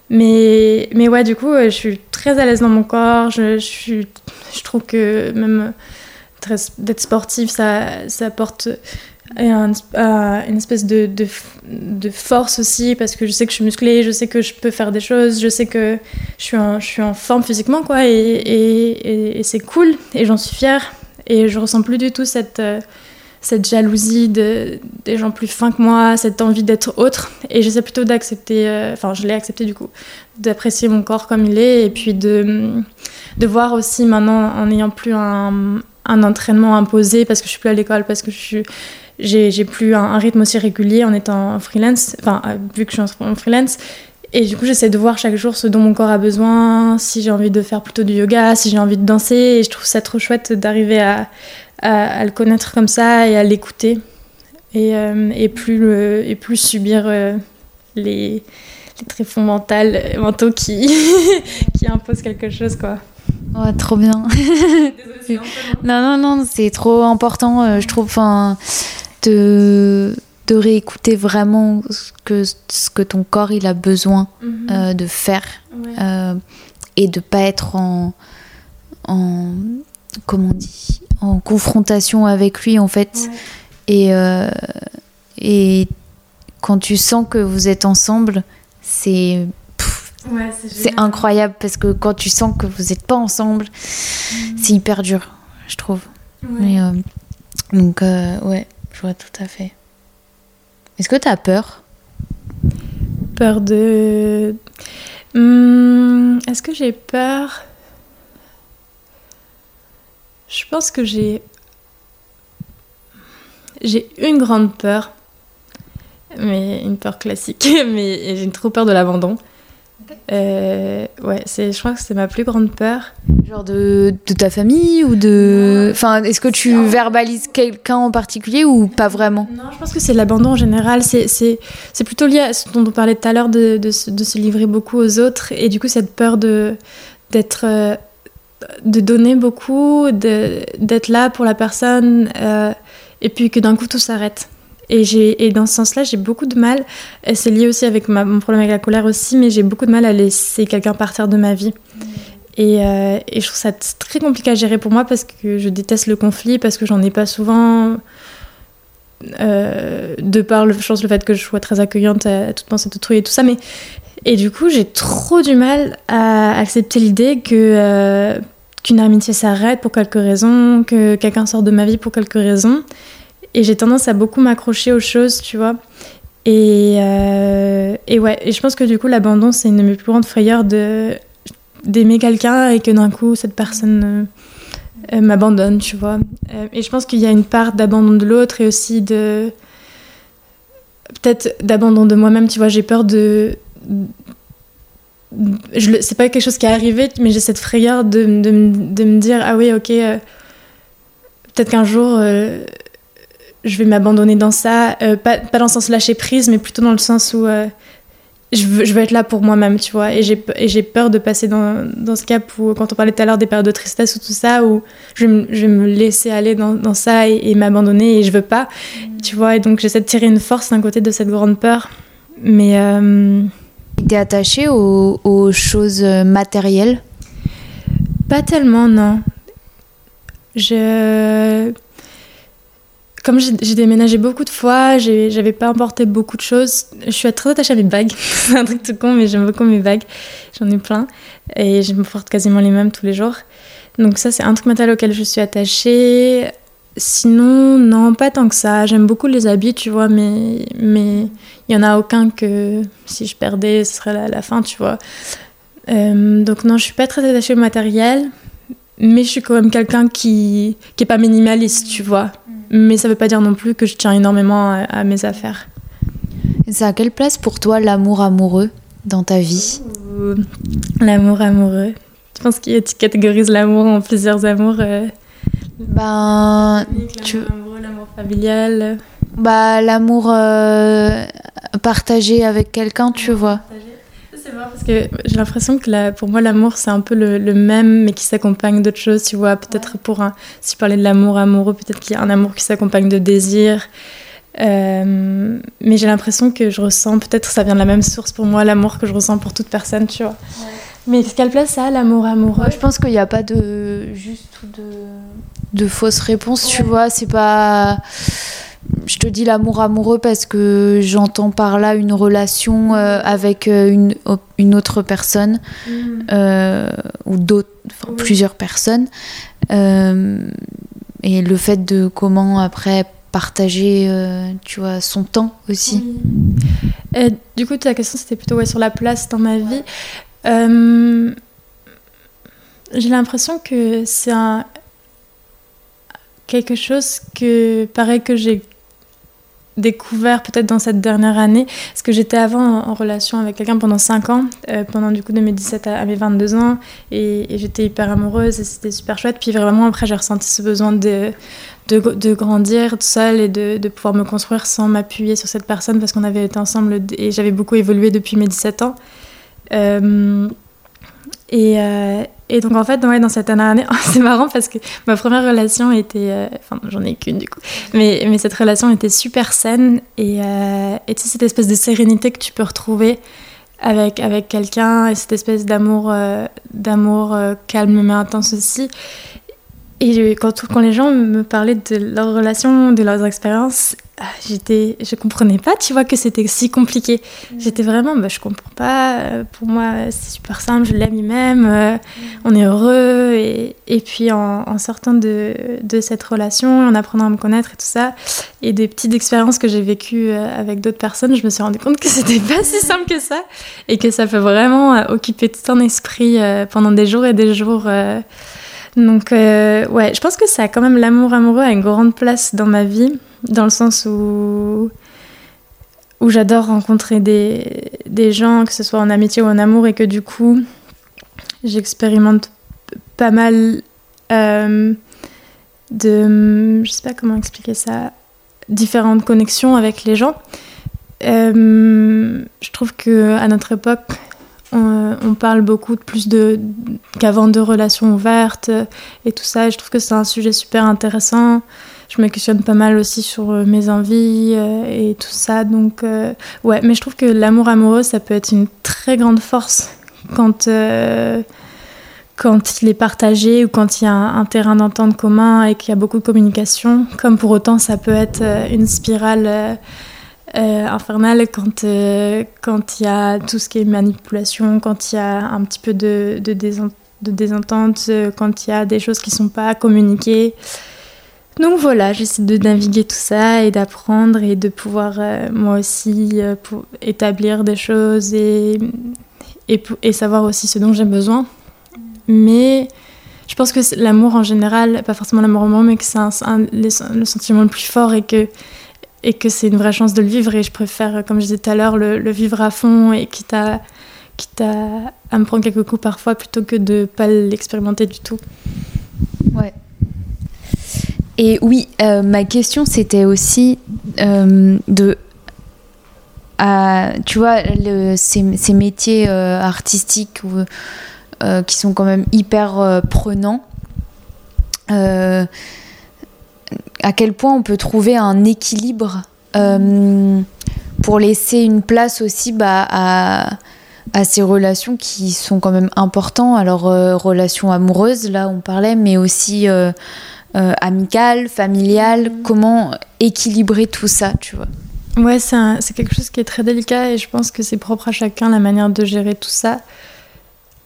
Mais, mais ouais, du coup, je suis très à l'aise dans mon corps. Je, je, trouve que même d'être sportive, ça, ça apporte et un, une espèce de, force aussi parce que je sais que je suis musclée, je sais que je peux faire des choses, je sais que je suis en, forme physiquement quoi et, c'est cool et j'en suis fière. Et je ressens plus du tout cette, euh, jalousie de, des gens plus fins que moi, cette envie d'être autre. Et j'essaie plutôt d'accepter, euh, enfin je l'ai accepté du coup, d'apprécier mon corps comme il est et puis de, de voir aussi maintenant en n'ayant plus un, un entraînement imposé parce que je suis plus à l'école, parce que je suis j'ai plus un, rythme aussi régulier en étant freelance, enfin, euh, vu que je suis en freelance. Et du coup, j'essaie de voir chaque jour ce dont mon corps a besoin, si j'ai envie de faire plutôt du yoga, si j'ai envie de danser. Et je trouve ça trop chouette d'arriver à, à, le connaître comme ça et à l'écouter. Et, euh, et, plus, le, et plus subir euh, les, les tréfonds mentaux qui, (laughs) qui imposent quelque chose, quoi. Oh, trop bien. (laughs) non, non, non, c'est trop important, je trouve. Enfin, de, de réécouter vraiment ce que, ce que ton corps il a besoin mhm. euh, de faire euh, et de pas être en, en comment on dit en confrontation avec lui en fait. Et euh, et quand tu sens que vous êtes ensemble c'est c'est incroyable parce que quand tu sens que vous n'êtes pas ensemble mhm. c'est hyper dur je trouve. Donc ouais je vois tout à fait. Est-ce que tu as peur? Peur de. Hmm, Est-ce que j'ai peur? Je pense que j'ai. J'ai une grande peur, mais une peur classique, (laughs) mais j'ai trop peur de l'abandon. Euh, ouais, c'est, je crois que c'est ma plus grande peur. Genre de, de ta famille ou de. Enfin, est-ce que tu verbalises quelqu'un en particulier ou pas vraiment? Non, je pense que c'est l'abandon en général. C'est, c'est, c'est plutôt lié à ce dont on parlait tout à l'heure de, de, se- de se livrer beaucoup aux autres. Et du coup, cette peur de, d'être. euh, de donner beaucoup, de, d'être là pour la personne, euh, et puis que d'un coup tout s'arrête. Et, j'ai, et dans ce sens-là, j'ai beaucoup de mal, et c'est lié aussi avec ma- mon problème avec la colère aussi, mais j'ai beaucoup de mal à laisser quelqu'un partir de ma vie. Et, euh, et je trouve ça très compliqué à gérer pour moi parce que je déteste le conflit, parce que j'en ai pas souvent. euh, de par le, je pense, le fait que je sois très accueillante à, toute pensée d'autrui et tout ça. Mais, et du coup, j'ai trop du mal à accepter l'idée que. euh, qu'une amitié s'arrête pour quelques raisons, que quelqu'un sort de ma vie pour quelques raisons. Et j'ai tendance à beaucoup m'accrocher aux choses, tu vois. Et, euh, et ouais, et je pense que du coup, l'abandon, c'est une de mes plus grandes frayeurs de, d'aimer quelqu'un et que d'un coup, cette personne euh, euh, m'abandonne, tu vois. Et je pense qu'il y a une part d'abandon de l'autre et aussi de. Peut-être d'abandon de moi-même, tu vois. J'ai peur de. Je c'est pas quelque chose qui est arrivé, mais j'ai cette frayeur de, de, me- dire ah oui, ok, peut-être qu'un jour. Je vais m'abandonner dans ça, euh, pas, pas dans le sens lâcher prise, mais plutôt dans le sens où euh, je, veux, je veux être là pour moi-même, tu vois. Et j'ai et j'ai peur de passer dans, dans ce cap où, quand on parlait tout à l'heure des périodes de tristesse ou tout ça, où je vais me, je vais me laisser aller dans, dans ça et, et m'abandonner et je veux pas, tu vois. Et donc j'essaie de tirer une force d'un côté de cette grande peur. Mais euh, T'es attaché aux, aux choses matérielles? Pas tellement, non. Je. Comme j'ai déménagé beaucoup de fois, j'avais pas emporté beaucoup de choses. Je suis très attachée à mes bagues. (laughs) C'est un truc tout con, mais j'aime beaucoup mes bagues. J'en ai plein. Et je me porte quasiment les mêmes tous les jours. Donc, ça, c'est un truc matériel auquel je suis attachée. Sinon, non, pas tant que ça. J'aime beaucoup les habits, tu vois, mais mais il y en a aucun que si je perdais, ce serait la, la fin, tu vois. Euh, donc non, je suis pas très attachée au matériel, mais je suis quand même quelqu'un qui qui est pas minimaliste, tu vois. Mais ça veut pas dire non plus que je tiens énormément à, à mes affaires. C'est à quelle place pour toi l'amour amoureux dans ta vie? Ou L'amour amoureux. Je pense qu'il tu catégorises l'amour en plusieurs amours. euh, Ben, tu- amoureux, l'amour familial. bah l'amour euh, partagé avec quelqu'un, tu vois. C'est marrant parce que j'ai l'impression que la- pour moi l'amour c'est un peu le, le même mais qui s'accompagne d'autres choses, tu vois. Peut-être pour un, si tu parlais de l'amour amoureux, peut-être qu'il y a un amour qui s'accompagne de désir. Euh, mais j'ai l'impression que je ressens, peut-être ça vient de la même source pour moi, l'amour que je ressens pour toute personne, tu vois. Mais quelle place ça, l'amour amoureux? Je pense qu'il n'y a pas de juste de, de fausses réponses, tu vois. C'est pas. Je te dis l'amour amoureux parce que j'entends par là une relation euh, avec euh, une, une autre personne euh, ou d'autres, enfin, Oui. plusieurs personnes. Euh, et le fait de comment après partager, euh, tu vois, son temps aussi. Et du coup, ta question c'était plutôt ouais, sur la place dans ma vie. Euh, j'ai l'impression que c'est un quelque chose que pareil que j'ai découvert peut-être dans cette dernière année parce que j'étais avant en, relation avec quelqu'un pendant 5 ans euh, pendant du coup de mes 17 à, à mes 22 ans et, et j'étais hyper amoureuse et c'était super chouette. Puis vraiment après j'ai ressenti ce besoin de, de, de grandir seule et de, de pouvoir me construire sans m'appuyer sur cette personne parce qu'on avait été ensemble et j'avais beaucoup évolué depuis mes 17 ans. Euh, et, euh, et donc en fait, dans cette dernière année, (laughs) c'est marrant parce que ma première relation était, euh, enfin j'en ai qu'une du coup, mais, cette relation était super saine et, euh, tu sais cette espèce de sérénité que tu peux retrouver avec avec quelqu'un et cette espèce d'amour euh, d'amour calme mais intense aussi. Et quand, les gens me parlaient de leur relation, de leurs expériences, j'étais, je comprenais pas, tu vois, que c'était si compliqué. Mm. J'étais vraiment, bah, je comprends pas. Euh, pour moi, c'est super simple, je l'aime, m'aime, euh, mm. on est heureux. Et, et puis en, sortant de, de, cette relation, en apprenant à me connaître et tout ça, et des petites expériences que j'ai vécues euh, avec d'autres personnes, je me suis rendu compte que (laughs) c'était pas si simple que ça, et que ça peut vraiment occuper tout ton esprit pendant des jours et des jours. Donc ouais, je pense que ça a quand même l'amour amoureux a une grande place dans ma vie dans le sens où, où j'adore rencontrer des, des gens, que ce soit en amitié ou en amour, et que du coup, j'expérimente pas mal euh, de. Je sais pas comment expliquer ça. Différentes connexions avec les gens. Euh, je trouve que à notre époque, on, on parle beaucoup plus qu'avant de relations ouvertes et tout ça. Je trouve que c'est un sujet super intéressant je me questionne pas mal aussi sur euh, mes envies euh, et tout ça. Donc, euh, ouais, mais je trouve que l'amour amoureux, ça peut être une très grande force quand, quand il est partagé ou quand il y a un, terrain d'entente commun et qu'il y a beaucoup de communication. Comme pour autant, ça peut être une spirale. Infernale quand quand il y a tout ce qui est manipulation, quand il y a un petit peu de, de, désentente, quand il y a des choses qui ne sont pas communiquées. Donc voilà, j'essaie de naviguer tout ça et d'apprendre et de pouvoir euh, moi aussi euh, pour établir des choses et, et, savoir aussi ce dont j'ai besoin. Mais je pense que l'amour en général, pas forcément l'amour au mais que c'est le sentiment le plus fort et que, et que c'est une vraie chance de le vivre. Et je préfère, comme je disais tout à l'heure, le, vivre à fond et quitte à, à, me prendre quelques coups parfois plutôt que de pas l'expérimenter du tout. Ouais, et oui, euh, ma question c'était aussi euh, de. tu vois, ces, métiers euh, artistiques qui sont quand même hyper prenants, à quel point on peut trouver un équilibre pour laisser une place aussi bah, à, à, ces relations qui sont quand même importantes. Alors, relations amoureuses, là on parlait, mais aussi euh, amicale, familiale Comment équilibrer tout ça, tu vois? Ouais, c'est quelque chose qui est très délicat et je pense que c'est propre à chacun la manière de gérer tout ça.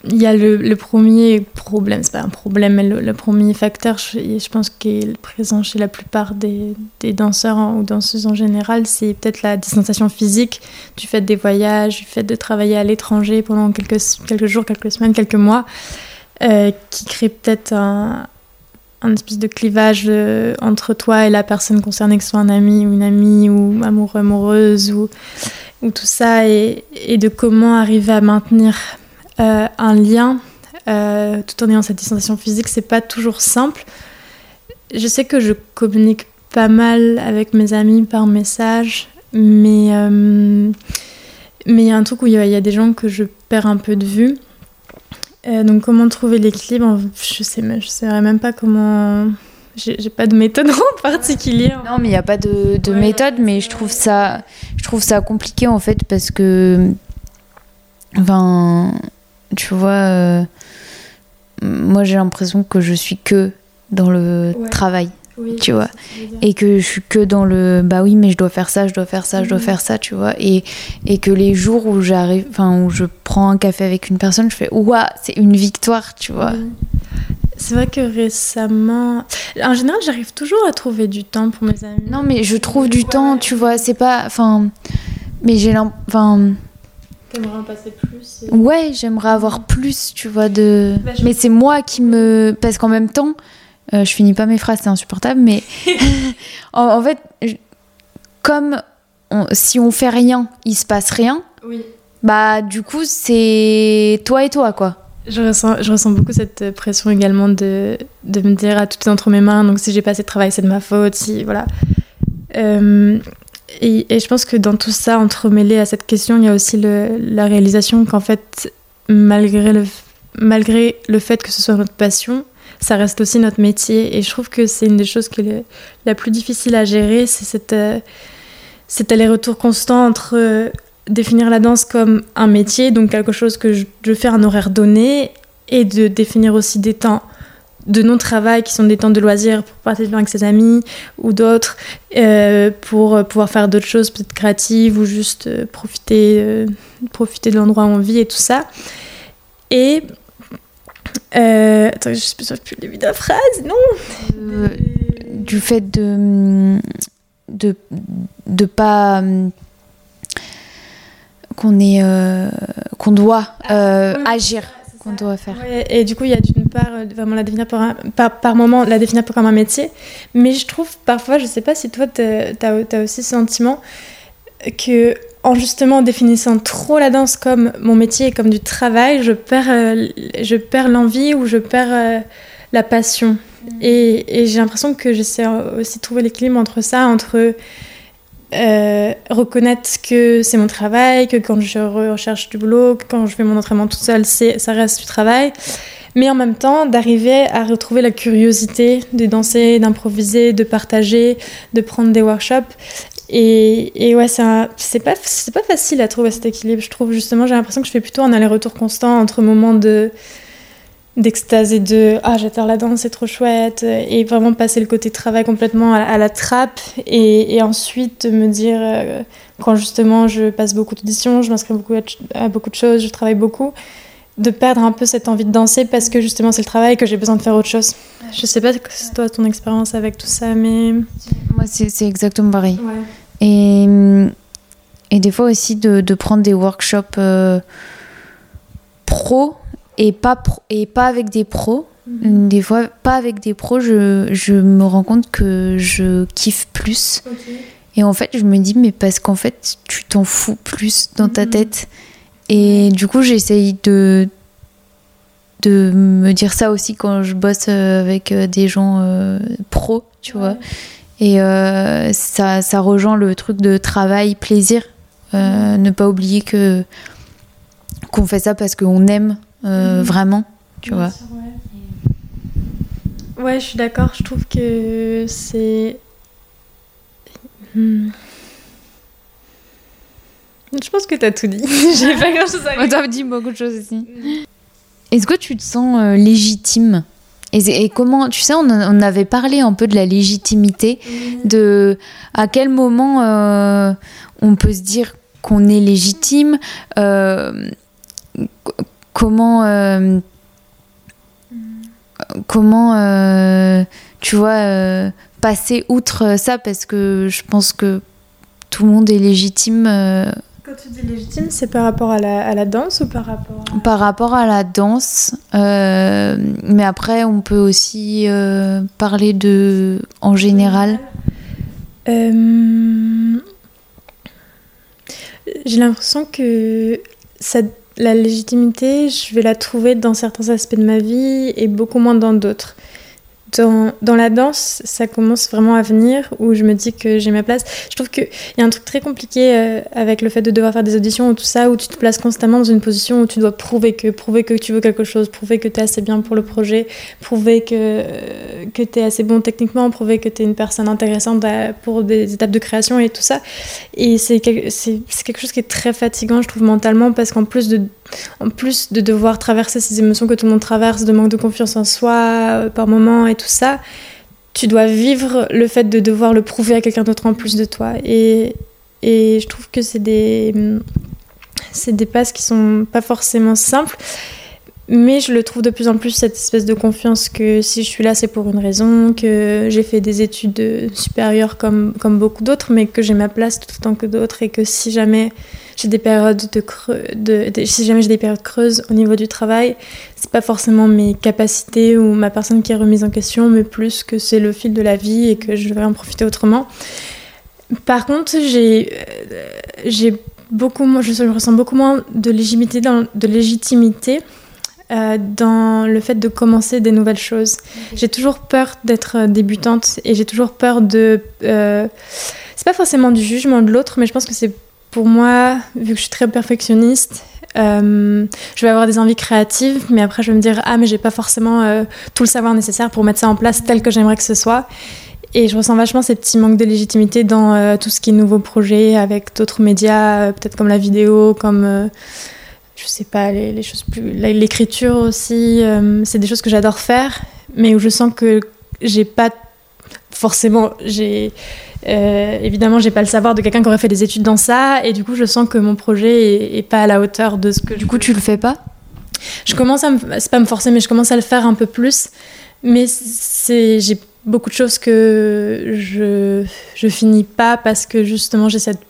Il y a le, premier problème, c'est pas un problème, mais le, premier facteur, je, pense qu'il est présent chez la plupart des, danseurs ou danseuses en général, c'est peut-être la distanciation physique du fait des voyages, du fait de travailler à l'étranger pendant quelques, quelques jours, quelques semaines, quelques mois, euh, qui crée peut-être un, espèce de clivage euh, entre toi et la personne concernée, que ce soit un ami ou une amie ou amoureux, amoureuse ou, ou tout ça, et, de comment arriver à maintenir euh, un lien euh, tout en ayant cette distanciation physique, c'est pas toujours simple. Je sais que je communique pas mal avec mes amis par message, mais mais il y a un truc où il y, y, a des gens que je perds un peu de vue. Euh, donc comment trouver l'équilibre Je sais, je sais même pas comment. J'ai pas de méthode (laughs) en particulier. Non, mais il n'y a pas de, de méthode, mais je trouve ça, je trouve ça compliqué en fait parce que, enfin, tu vois, euh, moi j'ai l'impression que je suis que dans le travail tu vois. Et que je suis que dans le bah oui, mais je dois faire ça, je dois faire ça, je dois mhm. faire ça, tu vois. Et, et que les jours où j'arrive, enfin, où je prends un café avec une personne, je fais ouah, c'est une victoire, tu vois. C'est vrai que récemment, en général, j'arrive toujours à trouver du temps pour mes amis. Non, mais je trouve du temps, tu vois, c'est pas. Enfin. Mais j'ai l'impression. T'aimerais en passer plus Ouais, j'aimerais avoir plus, tu vois, de. Bah, mais c'est moi qui me. Parce qu'en même temps, euh, je finis pas mes phrases, c'est insupportable, mais (laughs) (laughs) en, fait, comme si on fait rien, il se passe rien. Oui. Bah, du coup, c'est toi et toi, quoi. Je ressens, je ressens beaucoup cette pression également de, de me dire à tout est entre mes mains, donc si j'ai pas assez de travail, c'est de ma faute, si, voilà. Euh, et, je pense que dans tout ça, entremêlé à cette question, il y a aussi le, la réalisation qu'en fait, malgré le, malgré le fait que ce soit notre passion, ça reste aussi notre métier. Et je trouve que c'est une des choses qui est la plus difficile à gérer, c'est cette, euh, cet aller-retour constant entre euh, définir la danse comme un métier, donc quelque chose que je, fais un horaire donné, et de définir aussi des temps de non-travail qui sont des temps de loisirs pour partager avec ses amis ou d'autres euh, pour pouvoir faire d'autres choses peut-être créatives ou juste euh, profiter, euh, profiter de l'endroit où on vit et tout ça. Et... attends, je ne sais plus le début de la phrase, non Du fait de... de de pas qu'on est qu'on doit agir qu'on doit faire. et du coup, il y a d'une part euh, vraiment la définir par, par, moment, la définir comme un métier. Mais je trouve parfois, je sais pas si toi, tu as, aussi ce sentiment que en justement définissant trop la danse comme mon métier et comme du travail, je perds, euh, je perds l'envie ou je perds euh, la passion. Mm. Et, et j'ai l'impression que j'essaie aussi de trouver l'équilibre entre ça, entre euh, reconnaître que c'est mon travail, que quand je recherche du boulot, que quand je fais mon entraînement toute seule, ça reste du travail. Mais en même temps, d'arriver à retrouver la curiosité de danser, d'improviser, de partager, de prendre des workshops. Et, ouais, c'est pas, pas facile à trouver cet équilibre, je trouve. Justement, j'ai l'impression que je fais plutôt un aller-retour constant entre moments de d'extase et de ah j'adore la danse c'est trop chouette et vraiment passer le côté travail complètement à, la trappe et, ensuite me dire euh, quand justement je passe beaucoup d'auditions je m'inscris beaucoup à, beaucoup de choses je travaille beaucoup de perdre un peu cette envie de danser parce que justement c'est le travail que j'ai besoin de faire autre chose. Je sais pas c'est toi ton expérience avec tout ça mais moi c'est exactement pareil. Et et des fois aussi de, de prendre des workshops euh, pro et pas, et pas avec des pros. Mhm. Des fois, pas avec des pros, je, je, me rends compte que je kiffe plus. Et en fait, je me dis, mais parce qu'en fait, tu t'en fous plus dans ta mhm. tête. Et du coup, j'essaye de, de me dire ça aussi quand je bosse euh, avec euh, des gens euh, pros, tu vois. Et ça, ça rejoint le truc de travail, plaisir. Mhm. Ne pas oublier que qu'on fait ça parce qu'on aime euh, mhm. vraiment, tu vois. Ouais. je suis d'accord. Je trouve que c'est. Hmm. Je pense que t'as tout dit. (laughs) J'ai pas grand chose à dire. T'as dit beaucoup de choses aussi. Est-ce que tu te sens euh, légitime? Et, comment, tu sais, on, on, avait parlé un peu de la légitimité, de à quel moment euh, on peut se dire qu'on est légitime, comment euh, comment euh, tu vois euh, passer outre ça parce que je pense que tout le monde est légitime quand tu dis légitime, c'est par rapport à la, à la, danse ou par rapport à... Par rapport à la danse. mais après, on peut aussi parler de... en général. J'ai l'impression que ça la légitimité, je vais la trouver dans certains aspects de ma vie et beaucoup moins dans d'autres. Dans, la danse, ça commence vraiment à venir où je me dis que j'ai ma place. Je trouve qu'il y a un truc très compliqué euh, avec le fait de devoir faire des auditions ou tout ça, où tu te places constamment dans une position où tu dois prouver que, prouver que tu veux quelque chose, prouver que tu es assez bien pour le projet, prouver que, euh, que tu es assez bon techniquement, prouver que tu es une personne intéressante pour des étapes de création et tout ça. Et c'est quelque chose qui est très fatigant, je trouve, mentalement, parce qu'en plus de, en plus de devoir traverser ces émotions que tout le monde traverse, de manque de confiance en soi euh, par moment et tout ça, tu dois vivre le fait de devoir le prouver à quelqu'un d'autre en plus de toi. Et, et je trouve que c'est des, c'est des passes qui sont pas forcément simples. Mais je le trouve de plus en plus cette espèce de confiance que si je suis là, c'est pour une raison, que j'ai fait des études supérieures comme, comme beaucoup d'autres, mais que j'ai ma place tout autant que d'autres et que si jamais j'ai des périodes de, creux, de, si jamais j'ai des périodes creuses au niveau du travail, c'est pas forcément mes capacités ou ma personne qui est remise en question, mais plus que c'est le fil de la vie et que je vais en profiter autrement. Par contre, j'ai euh, j'ai beaucoup je, ressens beaucoup moins de légitimité euh, dans le fait de commencer des nouvelles choses. J'ai toujours peur d'être débutante et j'ai toujours peur de. Euh, c'est pas forcément du jugement de l'autre, mais je pense que c'est pour moi, vu que je suis très perfectionniste, euh, je vais avoir des envies créatives, mais après je vais me dire ah mais j'ai pas forcément euh, tout le savoir nécessaire pour mettre ça en place tel que j'aimerais que ce soit. Et je ressens vachement ces petits manques de légitimité dans euh, tout ce qui est nouveaux projets avec d'autres médias, peut-être comme la vidéo, comme je sais pas, les, choses plus. L'écriture aussi, euh, c'est des choses que j'adore faire, mais où je sens que j'ai pas forcément. j'ai euh, évidemment, j'ai pas le savoir de quelqu'un qui aurait fait des études dans ça, et du coup, je sens que mon projet est, pas à la hauteur de ce que. Du coup, tu le fais pas? Je commence à me. C'est pas me forcer, mais je commence à le faire un peu plus. Mais c'est, j'ai beaucoup de choses que je, je finis pas parce que justement, j'ai cette,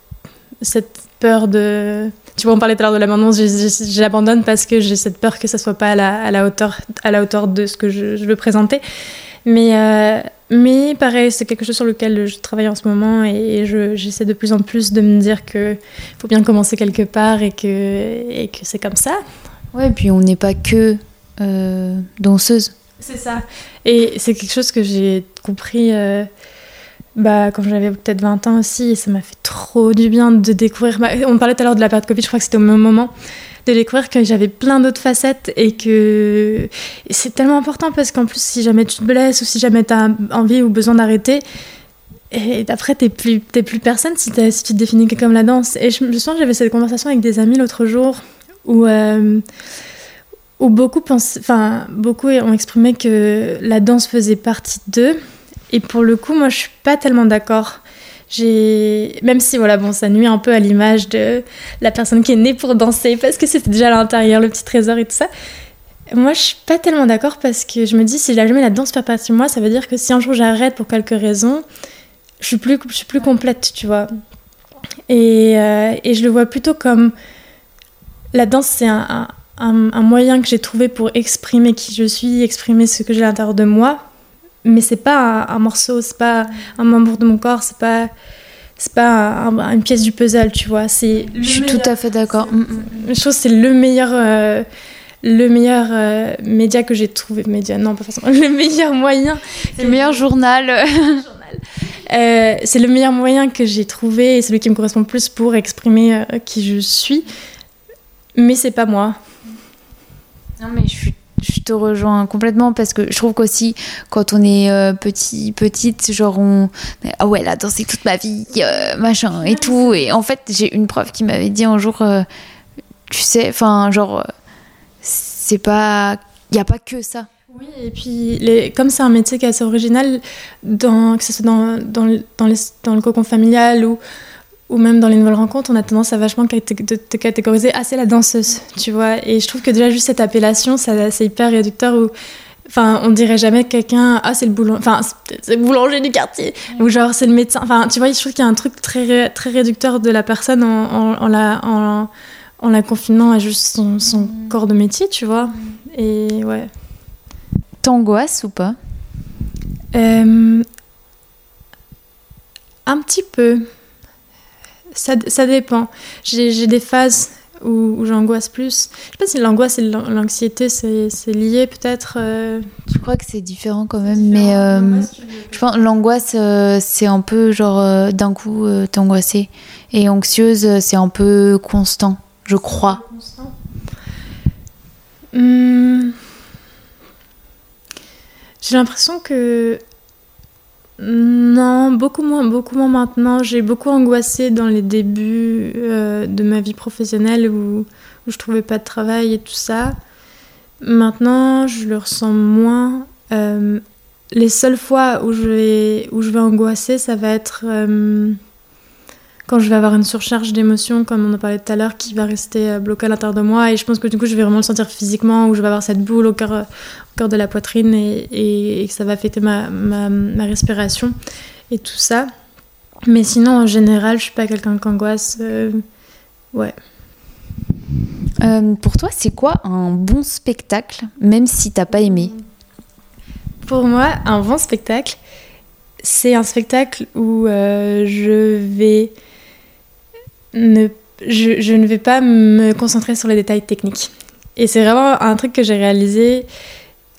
cette peur de tu vois, on parlait tout à l'heure de l'abandon, j'abandonne parce que j'ai cette peur que ça soit pas à la, à la, hauteur, à la hauteur de ce que je, veux présenter. Mais, euh, mais pareil, c'est quelque chose sur lequel je travaille en ce moment et j'essaie de plus en plus de me dire qu'il faut bien commencer quelque part et que, et que c'est comme ça. Ouais, et puis on n'est pas que euh, danseuse. C'est ça. Et c'est quelque chose que j'ai compris. Euh, bah, quand j'avais peut-être 20 ans aussi, ça m'a fait trop du bien de découvrir. Bah, on parlait tout à l'heure de la perte Covid, je crois que c'était au même moment, de découvrir que j'avais plein d'autres facettes et que c'est tellement important parce qu'en plus, si jamais tu te blesses ou si jamais tu as envie ou besoin d'arrêter, et après, t'es plus, plus personne si, tu te définis que comme la danse. Et je, me sens j'avais cette conversation avec des amis l'autre jour où. Euh, où beaucoup, enfin, beaucoup ont exprimé que la danse faisait partie d'eux, et pour le coup, moi, je suis pas tellement d'accord. J'ai même si voilà bon ça nuit un peu à l'image de la personne qui est née pour danser parce que c'était déjà à l'intérieur le petit trésor et tout ça. Moi, je suis pas tellement d'accord parce que je me dis si jamais la danse fait partie de moi, ça veut dire que si un jour j'arrête pour quelque raison, je suis plus je suis plus complète, tu vois. Et, euh, et je le vois plutôt comme la danse, c'est un, un, un, moyen que j'ai trouvé pour exprimer qui je suis, exprimer ce que j'ai à l'intérieur de moi, mais c'est pas un, morceau, c'est pas un membre de mon corps, c'est pas c'est pas une pièce du puzzle, tu vois. C'est. Je suis tout à fait d'accord. Mm, mm. Je trouve c'est le meilleur. Euh, le meilleur euh, média que j'ai trouvé, média, non pas forcément, (laughs) le meilleur moyen, le meilleur journal, (laughs) euh, c'est le meilleur moyen que j'ai trouvé et celui qui me correspond le plus pour exprimer qui je suis, mais c'est pas moi. Non mais je suis je te rejoins complètement parce que je trouve qu'aussi quand on est euh, petit petite genre on ah ouais là danser toute ma vie euh, machin et tout. Et en fait j'ai une prof qui m'avait dit un jour euh, tu sais enfin genre c'est pas il y a pas que ça. Oui, et puis les, comme c'est un métier qui est assez original, dans, que ce soit dans, dans, dans, dans le cocon familial ou, ou même dans les nouvelles rencontres, on a tendance à vachement te, catégoriser ah c'est la danseuse, tu vois. Et je trouve que déjà juste cette appellation, c'est hyper réducteur où enfin on dirait jamais quelqu'un ah c'est le boulanger enfin c'est le boulanger du quartier ou genre c'est le médecin enfin tu vois je trouve qu'il y a un truc très très réducteur de la personne en, en, la en, en, la confinant à juste son, son mm. corps de métier tu vois. Et ouais. T'angoisses ou pas? Euh, un petit peu ça, ça dépend. J'ai des phases où, où j'angoisse plus. Je sais pas si l'angoisse et l'anxiété, c'est lié peut-être. Euh. Je crois que c'est différent quand même, mais euh, je pense l'angoisse, euh, c'est un peu genre d'un coup t'angoisser. Et anxieuse, c'est un peu constant, je crois. Constant. Hmm. J'ai l'impression que non, beaucoup moins, beaucoup moins maintenant. J'ai beaucoup angoissé dans les débuts euh, de ma vie professionnelle où, où je trouvais pas de travail et tout ça. Maintenant, je le ressens moins. Euh, les seules fois où je vais, où je vais angoisser, ça va être euh, quand je vais avoir une surcharge d'émotions, comme on en parlait tout à l'heure, qui va rester euh, bloquée à l'intérieur de moi. Et je pense que du coup, je vais vraiment le sentir physiquement, où je vais avoir cette boule au cœur, au cœur de la poitrine et, que ça va affecter ma, ma, respiration et tout ça. Mais sinon, en général, je suis pas quelqu'un qui angoisse. Euh, ouais. Euh, pour toi, c'est quoi un bon spectacle, même si t'as pas aimé? Pour moi, un bon spectacle, c'est un spectacle où je vais je, je, ne vais pas me concentrer sur les détails techniques. Et c'est vraiment un truc que j'ai réalisé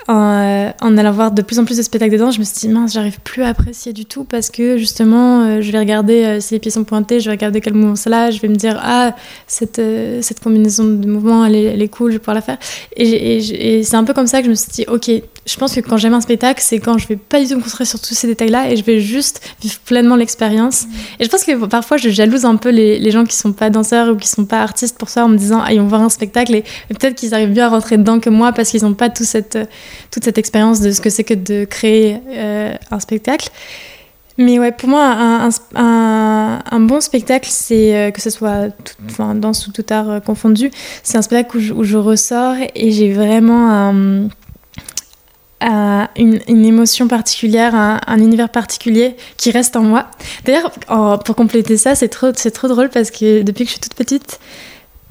en, euh, en, allant voir de plus en plus de spectacles de danse. Je me suis dit, mince, j'arrive plus à apprécier du tout parce que justement, euh, je vais regarder euh, si les pieds sont pointés, je vais regarder quel mouvement c'est là, je vais me dire, ah, cette, cette combinaison de mouvements, elle est, elle est, cool, je vais pouvoir la faire. Et, et, et c'est un peu comme ça que je me suis dit, ok, je pense que quand j'aime un spectacle, c'est quand je vais pas du tout me concentrer sur tous ces détails-là et je vais juste vivre pleinement l'expérience. Et je pense que parfois, je jalouse un peu les, les, gens qui sont pas danseurs ou qui sont pas artistes pour ça en me disant, ah, ils vont voir un spectacle et, peut-être qu'ils arrivent bien à rentrer dedans que moi parce qu'ils n'ont pas tout cette, toute cette expérience de ce que c'est que de créer euh, un spectacle. Mais ouais, pour moi, un, un, un bon spectacle, c'est euh, que ce soit tout, enfin, danse ou tout art euh, confondu, c'est un spectacle où je, où je ressors et j'ai vraiment un une, une, émotion particulière, un, un, univers particulier qui reste en moi. D'ailleurs, pour compléter ça, c'est trop, c'est trop drôle parce que depuis que je suis toute petite,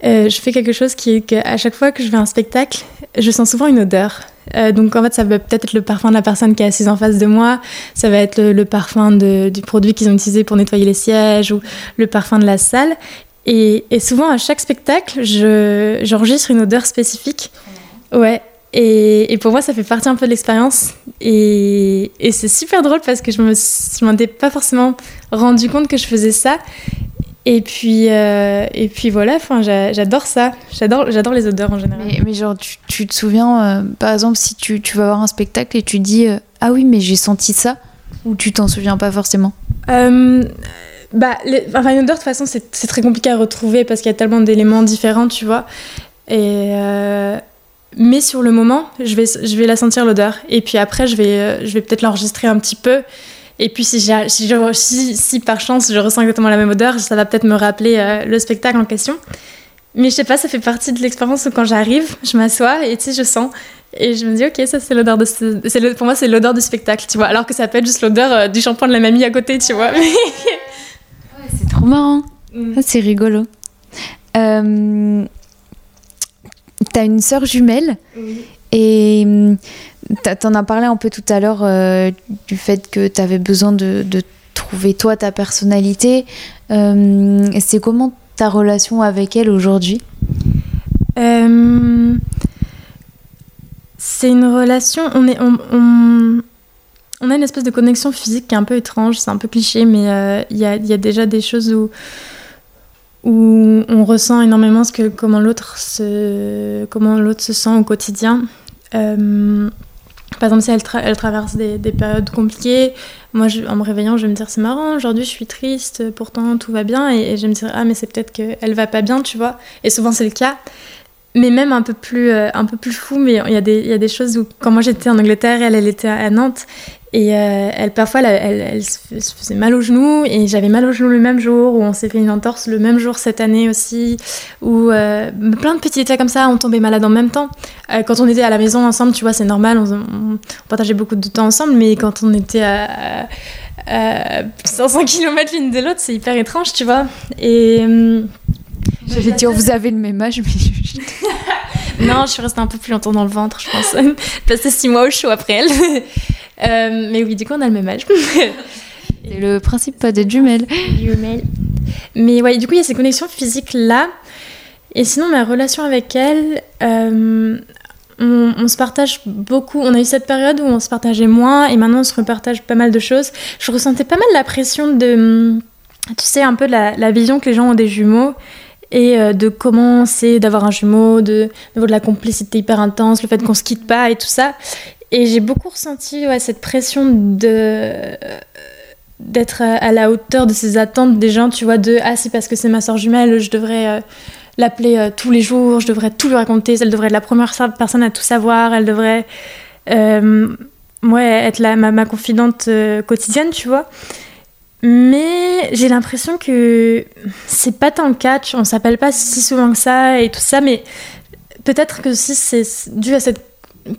euh, je fais quelque chose qui est qu'à chaque fois que je vais à un spectacle, je sens souvent une odeur. Euh, donc en fait, ça va peut-être être le parfum de la personne qui est assise en face de moi, ça va être le, parfum du produit qu'ils ont utilisé pour nettoyer les sièges ou le parfum de la salle. Et, souvent à chaque spectacle, je, j'enregistre une odeur spécifique. Ouais, et, pour moi, ça fait partie un peu de l'expérience. Et, c'est super drôle parce que je me je m'en étais pas forcément rendu compte que je faisais ça. Et puis, euh, et puis voilà, j'adore ça. J'adore, les odeurs en général. Mais, mais genre, tu, tu, te souviens, euh, par exemple, si tu, tu, vas voir un spectacle et tu dis euh, Ah oui, mais j'ai senti ça Ou tu t'en souviens pas forcément bah, les, enfin, une odeur, de toute façon, c'est très compliqué à retrouver parce qu'il y a tellement d'éléments différents, tu vois. Et mais sur le moment, je vais, je vais la sentir l'odeur. Et puis après, je vais, je vais peut-être l'enregistrer un petit peu. Et puis si, si, si, si, par chance je ressens exactement la même odeur, ça va peut-être me rappeler euh, le spectacle en question. Mais je sais pas, ça fait partie de l'expérience où quand j'arrive, je m'assois et tu sais, je sens. Et je me dis, ok, ça c'est l'odeur de. Le... Pour moi, c'est l'odeur du spectacle, tu vois. Alors que ça peut être juste l'odeur euh, du shampoing de la mamie à côté, tu vois. ouais, c'est trop marrant. Mm. C'est rigolo. Euh, tu une sœur jumelle. Et hum, tu en as parlé un peu tout à l'heure euh, du fait que tu avais besoin de, de, trouver toi ta personnalité. Euh, c'est comment ta relation avec elle aujourd'hui? Euh, C'est une relation. On, est, on, on, a une espèce de connexion physique qui est un peu étrange, c'est un peu cliché, mais il y, a, y a déjà des choses où où on ressent énormément ce que, comment l'autre se, se sent au quotidien. Par exemple, si elle, tra elle traverse des, des, périodes compliquées, moi, en me réveillant, je vais me dire c'est marrant, aujourd'hui je suis triste, pourtant tout va bien, et, je vais me dire ah mais c'est peut-être qu'elle va pas bien, tu vois. Et souvent c'est le cas. Mais même un peu plus, euh, un peu plus fou, mais il y, a des, y a des choses où, quand moi j'étais en Angleterre, elle, elle était à Nantes, et euh, elle, parfois, elle, elle, elle, se faisait mal au genou, et j'avais mal au genou le même jour, où on s'est fait une entorse le même jour cette année aussi, où euh, plein de petits détails comme ça, on tombait malade en même temps. Euh, quand on était à la maison ensemble, tu vois, c'est normal, on, on, partageait beaucoup de temps ensemble, mais quand on était à, à 500 km l'une de l'autre, c'est hyper étrange, tu vois. Et. Euh, J'avais dit, vous avez le même âge, mais. (laughs) non, je suis restée un peu plus longtemps dans le ventre, je pense. (laughs) Passé six mois au chaud après elle. Euh, mais oui, du coup, on a le même âge. (laughs) Le principe pas des jumelles. Jumelles. Mais ouais, du coup, il y a ces connexions physiques-là. Et sinon, ma relation avec elle, euh, on, on, se partage beaucoup. On a eu cette période où on se partageait moins et maintenant on se repartage pas mal de choses. Je ressentais pas mal la pression de, tu sais, un peu la, la vision que les gens ont des jumeaux et euh, de comment c'est d'avoir un jumeau, de, de, de la complicité hyper intense, le fait qu'on se quitte pas et tout ça. Et j'ai beaucoup ressenti ouais, cette pression de d'être à la hauteur de ces attentes des gens, tu vois, de ah c'est parce que c'est ma soeur jumelle, je devrais euh, l'appeler euh, tous les jours, je devrais tout lui raconter, elle devrait être la première personne à tout savoir, elle devrait euh, être la, ma, ma confidente euh, quotidienne, tu vois. Mais j'ai l'impression que c'est pas tant le cas, on s'appelle pas si souvent que ça et tout ça, mais peut-être que si c'est dû à cette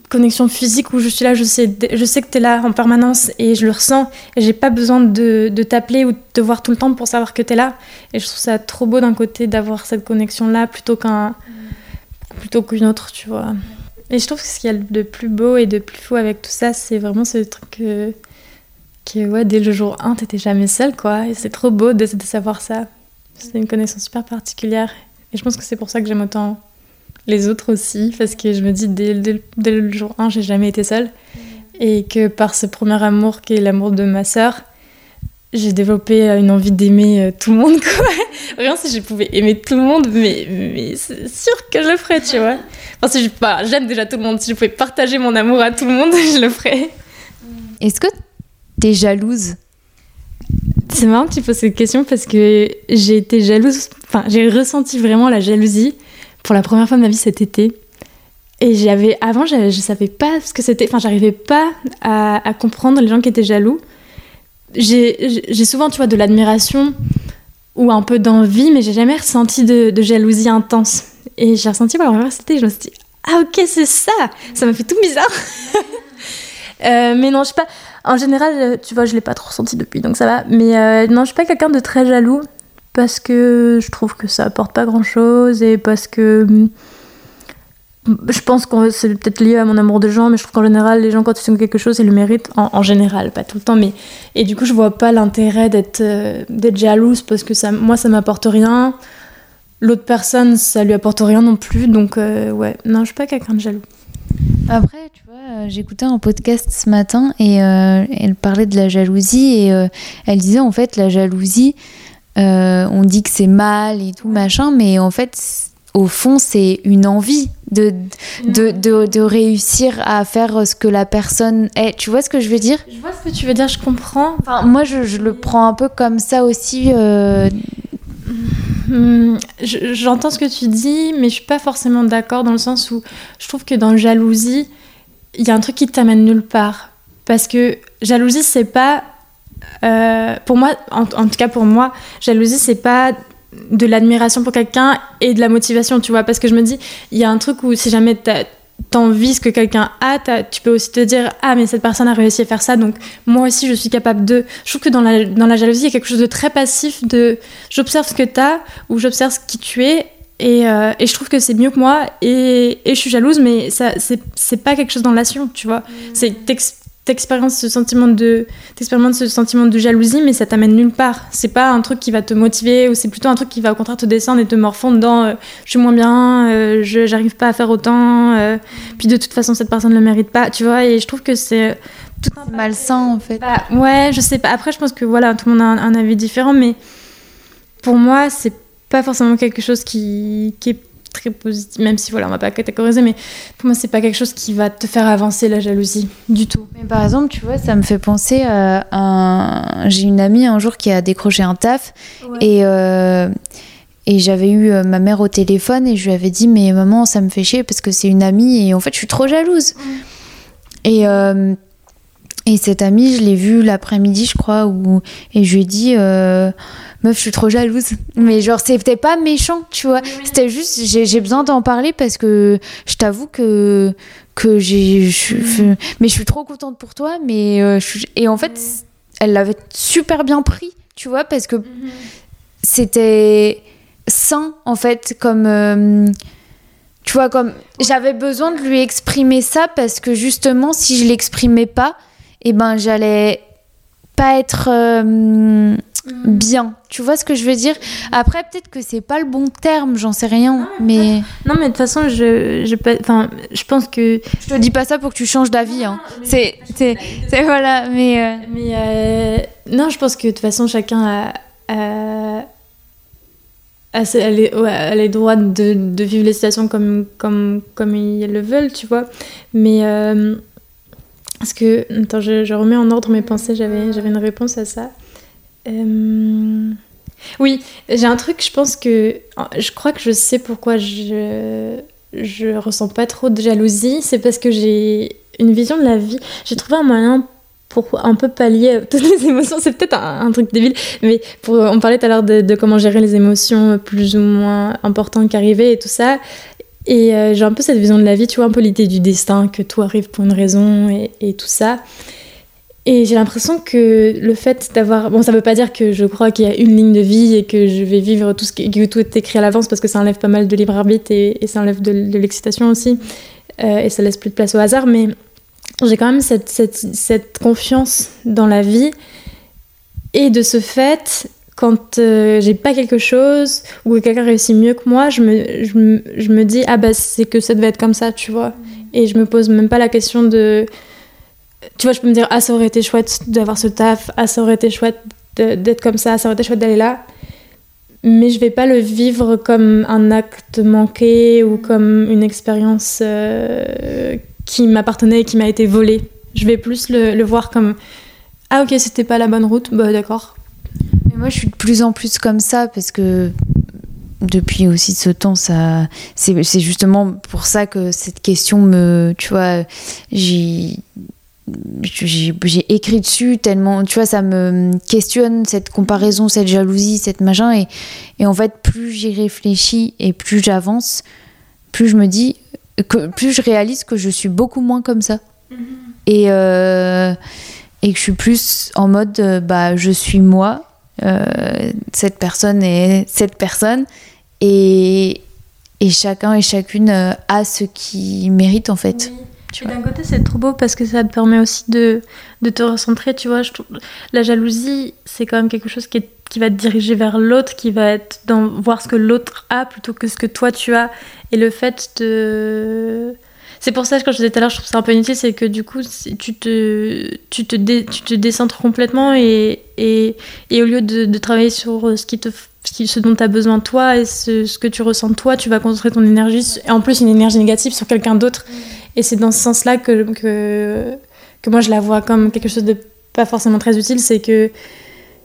connexion physique où je suis là, je sais, je sais que tu es là en permanence et je le ressens. Et j'ai pas besoin de, de t'appeler ou de te voir tout le temps pour savoir que tu es là. Et je trouve ça trop beau d'un côté d'avoir cette connexion-là plutôt qu'un plutôt qu'une autre, tu vois. Et je trouve que ce qu'il y a de plus beau et de plus fou avec tout ça, c'est vraiment ce truc que, ouais, dès le jour 1, t'étais jamais seule, quoi. Et c'est trop beau de, de savoir ça. C'est une connexion super particulière. Et je pense que c'est pour ça que j'aime autant les autres aussi, parce que je me dis, dès, dès, dès le jour 1, j'ai jamais été seule. Et que par ce premier amour qui est l'amour de ma sœur, j'ai développé une envie d'aimer tout le monde, (laughs) quoi. Vraiment, si je pouvais aimer tout le monde, mais, mais c'est sûr que je le ferais, tu vois. Enfin, si je, bah, j'aime déjà tout le monde, si je pouvais partager mon amour à tout le monde, (laughs) je le ferais. Est-ce que t'es jalouse? C'est marrant que tu poses cette question parce que j'ai été jalouse, enfin, j'ai ressenti vraiment la jalousie pour la première fois de ma vie cet été. Et j'avais, avant, je, je savais pas ce que c'était, enfin, j'arrivais pas à, comprendre les gens qui étaient jaloux j'ai souvent, tu vois, de l'admiration ou un peu d'envie, mais j'ai jamais ressenti de, jalousie intense. Et j'ai ressenti pour la première fois, je me suis dit, ah ok, c'est ça Ça m'a fait tout bizarre. (laughs) euh, mais non, je sais pas. En général, tu vois, je l'ai pas trop ressenti depuis, donc ça va. Mais euh, non, je suis pas quelqu'un de très jaloux parce que je trouve que ça apporte pas grand chose et parce que je pense que c'est peut-être lié à mon amour de gens, mais je trouve qu'en général, les gens, quand ils font quelque chose, ils le méritent. En, général, pas tout le temps. mais Et du coup, je vois pas l'intérêt d'être euh, d'être jalouse parce que ça, moi, ça m'apporte rien. L'autre personne, ça lui apporte rien non plus. Donc, euh, ouais, non, je suis pas quelqu'un de jaloux. Après, tu vois, euh, j'écoutais un podcast ce matin et elle parlait de la jalousie et elle disait en fait, la jalousie, on dit que c'est mal et tout, machin, mais en fait, au fond, c'est une envie de de, de, de, réussir à faire ce que la personne est. Tu vois ce que je veux dire? Je vois ce que tu veux dire, je comprends. Enfin, moi, je, je le prends un peu comme ça aussi. Euh... Hmm, j'entends ce que tu dis, mais je suis pas forcément d'accord dans le sens où je trouve que dans jalousie, il y a un truc qui t'amène nulle part. Parce que jalousie, c'est pas. Euh, pour moi, en, en, tout cas pour moi, jalousie, c'est pas de l'admiration pour quelqu'un et de la motivation, tu vois. Parce que je me dis, il y a un truc où si jamais t'envies ce que quelqu'un a, tu peux aussi te dire ah mais cette personne a réussi à faire ça donc moi aussi je suis capable de je trouve que dans la, dans la jalousie il y a quelque chose de très passif de j'observe ce que t'as ou j'observe qui tu es et, euh, et, je trouve que c'est mieux que moi et, et je suis jalouse mais ça c'est pas quelque chose dans l'action tu vois mmh. c'est t'expérimentes ce sentiment de ce sentiment de jalousie mais ça t'amène nulle part. C'est pas un truc qui va te motiver ou c'est plutôt un truc qui va au contraire te descendre et te morfondre dans euh, je suis moins bien euh, je j'arrive pas à faire autant euh, puis de toute façon cette personne ne le mérite pas tu vois et je trouve que c'est tout un malsain en fait. Bah, ouais je sais pas. Après je pense que voilà tout le monde a un, un avis différent mais pour moi c'est pas forcément quelque chose qui, qui est très positif, même si voilà, on va pas catégoriser, mais pour moi, c'est pas quelque chose qui va te faire avancer la jalousie du tout. Mais par exemple, tu vois, ça me fait penser à un. J'ai une amie un jour qui a décroché un taf et. Euh, et j'avais eu euh, ma mère au téléphone et je lui avais dit mais maman ça me fait chier parce que c'est une amie et en fait je suis trop jalouse. Et, euh, et cette amie je l'ai vue l'après-midi je crois où, et je lui ai dit meuf, je suis trop jalouse. Mais genre, c'était pas méchant, tu vois. C'était juste, j'ai besoin d'en parler parce que je t'avoue que, que j'ai. Mm. Mais je suis trop contente pour toi. Mais euh, Et en fait, elle l'avait super bien pris, tu vois, parce que mm-hmm. c'était sain, en fait, comme. Euh, tu vois, comme. J'avais besoin de lui exprimer ça parce que justement, si je l'exprimais pas, et eh ben, j'allais pas être. Euh, Mm. bien. Tu vois ce que je veux dire? Après, peut-être que c'est pas le bon terme, j'en sais rien. mais non, mais de toute façon, je, je, enfin, je pense que je te dis pas ça pour que tu changes d'avis. Hein. C'est, c'est, voilà, mais. Euh, mais euh, non, je pense que de toute façon, chacun a, a, a, les, droits de, de, vivre les situations comme, comme, comme ils le veulent, tu vois. Mais euh, parce que attends, je, je remets en ordre mes pensées. J'avais, j'avais une réponse à ça. Euh, oui, j'ai un truc, je pense que. Je crois que je sais pourquoi je. Je ressens pas trop de jalousie. C'est parce que j'ai une vision de la vie. J'ai trouvé un moyen pour un peu pallier toutes les émotions. C'est peut-être un, truc débile, mais on parlait tout à l'heure de, comment gérer les émotions plus ou moins importantes qui arrivaient et tout ça. Et euh, j'ai un peu cette vision de la vie, tu vois, un peu l'idée du destin, que tout arrive pour une raison et tout ça. Et j'ai l'impression que le fait d'avoir. Bon, ça veut pas dire que je crois qu'il y a une ligne de vie et que je vais vivre tout ce qui tout est écrit à l'avance parce que ça enlève pas mal de libre arbitre et, ça enlève de, l'excitation aussi. Euh, et ça laisse plus de place au hasard. Mais j'ai quand même cette, cette, confiance dans la vie. Et de ce fait, quand euh, j'ai pas quelque chose ou que quelqu'un réussit mieux que moi, je me, je me, je me dis, ah bah c'est que ça devait être comme ça, tu vois. Et je me pose même pas la question de tu vois, je peux me dire, ah, ça aurait été chouette d'avoir ce taf, ah, ça aurait été chouette d'être comme ça, ça aurait été chouette d'aller là. Mais je vais pas le vivre comme un acte manqué ou comme une expérience euh, qui m'appartenait et qui m'a été volée. Je vais plus le, voir comme Ah, ok, c'était pas la bonne route, bah d'accord. Mais moi, je suis de plus en plus comme ça parce que depuis aussi ce temps, ça, c'est c'est justement pour ça que cette question me, tu vois, j'ai j'ai écrit dessus tellement tu vois ça me questionne cette comparaison cette jalousie cette machin et, et en fait plus j'y réfléchis et plus j'avance plus je me dis que plus je réalise que je suis beaucoup moins comme ça. Et euh, et que je suis plus en mode euh, bah je suis moi euh, cette personne est cette personne et et chacun et chacune a ce qui mérite en fait Et d'un côté, c'est trop beau parce que ça te permet aussi de, de te recentrer, tu vois. Je trouve, la jalousie, c'est quand même quelque chose qui, est- qui va te diriger vers l'autre, qui va être dans voir ce que l'autre a plutôt que ce que toi tu as. Et le fait de. C'est pour ça que quand je disais tout à l'heure, je trouve ça un peu inutile, c'est que du coup, tu te, tu te, dé- tu te décentres complètement et, et, et au lieu de, de travailler sur ce, qui te, ce, dont tu as besoin toi et ce, ce que tu ressens toi, tu vas concentrer ton énergie, et en plus une énergie négative, sur quelqu'un d'autre. Et c'est dans ce sens-là que, que, que moi je la vois comme quelque chose de pas forcément très utile, c'est que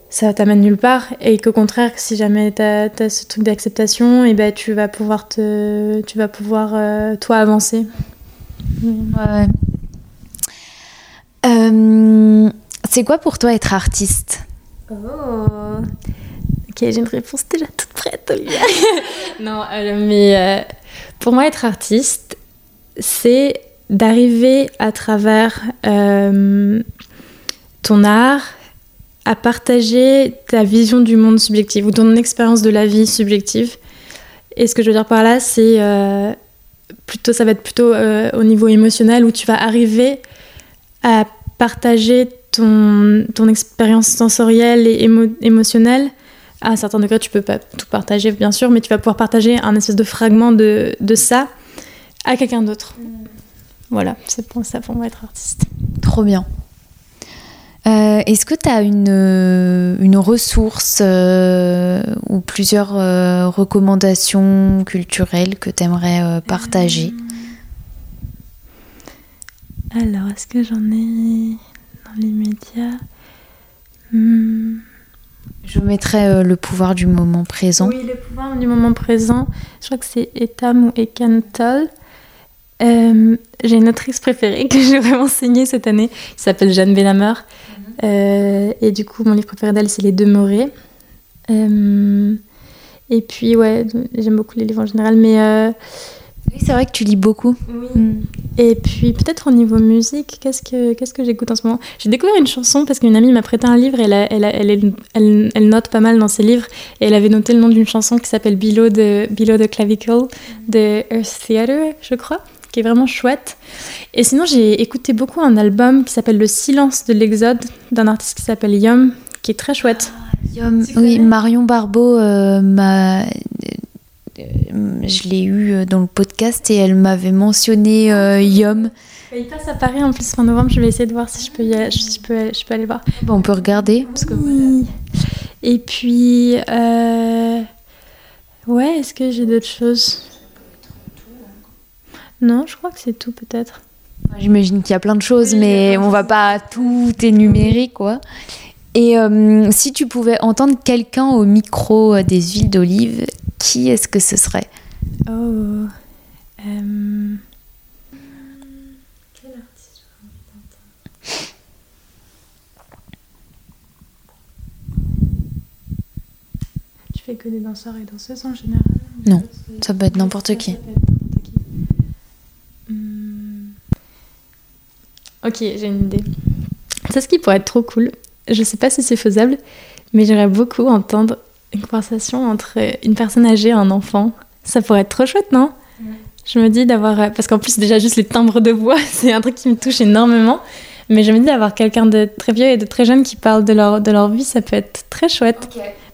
ça t'amène nulle part et qu'au contraire, si jamais tu as, ce truc d'acceptation, et ben tu vas pouvoir, te, tu vas pouvoir euh, toi avancer. Ouais. Euh, c'est quoi pour toi être artiste? Oh Ok, j'ai une réponse déjà toute prête, Olivia. (laughs) non, euh, mais euh, pour moi, être artiste, c'est d'arriver à travers euh, ton art à partager ta vision du monde subjectif ou ton expérience de la vie subjective. Et ce que je veux dire par là, c'est euh, plutôt, ça va être plutôt euh, au niveau émotionnel où tu vas arriver à partager ton, ton expérience sensorielle et émo- émotionnelle. À un certain degré, tu peux pas tout partager, bien sûr, mais tu vas pouvoir partager un espèce de fragment de, de ça à quelqu'un d'autre. Voilà, c'est pour ça pour moi être artiste. Trop bien. Euh, Est-ce que tu as une, euh, une ressource euh, ou plusieurs euh, recommandations culturelles que tu aimerais partager? Alors, est-ce que j'en ai dans les médias? Hmm. Je mettrais euh, le pouvoir du moment présent. Oui, le pouvoir du moment présent. Je crois que c'est Etam ou Ekan Tolle. Euh, j'ai une autrice préférée que (laughs) j'ai vraiment signée cette année, qui s'appelle Jeanne Benhamer. Euh, et du coup, mon livre préféré d'elle, c'est Les Demeurés. Et puis, ouais, j'aime beaucoup les livres en général, mais. euh, Oui, c'est vrai que tu lis beaucoup. Mm. et puis peut-être au niveau musique, qu'est-ce que, qu'est-ce que j'écoute en ce moment? J'ai découvert une chanson parce qu'une amie m'a prêté un livre et elle, a- elle, a- elle, est- elle- elle note pas mal dans ses livres. Et elle avait noté le nom d'une chanson qui s'appelle Below the, Below the Clavicle de Earth Theater, je crois, qui est vraiment chouette. Et sinon, j'ai écouté beaucoup un album qui s'appelle Le silence de l'Exode d'un artiste qui s'appelle Yum, qui est très chouette. Yum, Tu oui, Marion Barbeau euh, m'a. euh, Je l'ai eu euh, dans le podcast et elle m'avait mentionné euh, Yum. Il passe à Paris en plus fin novembre, je vais essayer de voir si je peux, y aller, si je peux, je peux aller voir. Bon, on peut regarder. Parce que, Oui. Et puis, euh, ouais, est-ce que j'ai d'autres choses? Non, je crois que c'est tout peut-être. J'imagine qu'il y a plein de choses, mais on va pas tout énumérer, quoi. Et euh, si tu pouvais entendre quelqu'un au micro euh, des huiles d'olive, qui est-ce que ce serait? Oh. euh, Quel artiste Tu fais que des danseurs et danseuses en général? Non, ça peut être n'importe qui. Ça peut être n'importe qui. Hmm. Ok, j'ai une idée. C'est ce qui pourrait être trop cool. Je sais pas si c'est faisable, mais j'aimerais beaucoup entendre une conversation entre une personne âgée et un enfant. Ça pourrait être trop chouette, non? Je me dis d'avoir. euh, Parce qu'en plus, déjà, juste les timbres de voix, (laughs) c'est un truc qui me touche énormément. Mais je me dis d'avoir quelqu'un de très vieux et de très jeune qui parle de leur, de leur vie, ça peut être très chouette.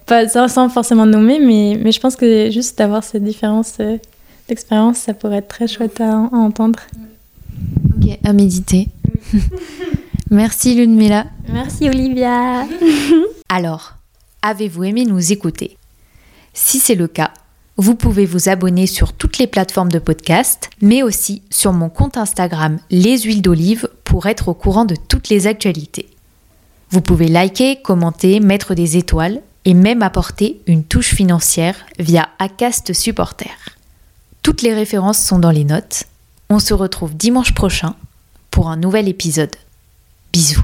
Pas, sans, sans forcément nommer, mais, mais je pense que juste d'avoir cette différence euh, d'expérience, ça pourrait être très chouette à, à entendre. Ok, à méditer. (laughs) Merci Ludmilla. Merci Olivia. (laughs) Alors, avez-vous aimé nous écouter? Si c'est le cas, vous pouvez vous abonner sur toutes les plateformes de podcast, mais aussi sur mon compte Instagram Les Huiles d'Olive pour être au courant de toutes les actualités. Vous pouvez liker, commenter, mettre des étoiles et même apporter une touche financière via Acast Supporter. Toutes les références sont dans les notes. On se retrouve dimanche prochain pour un nouvel épisode. Bisous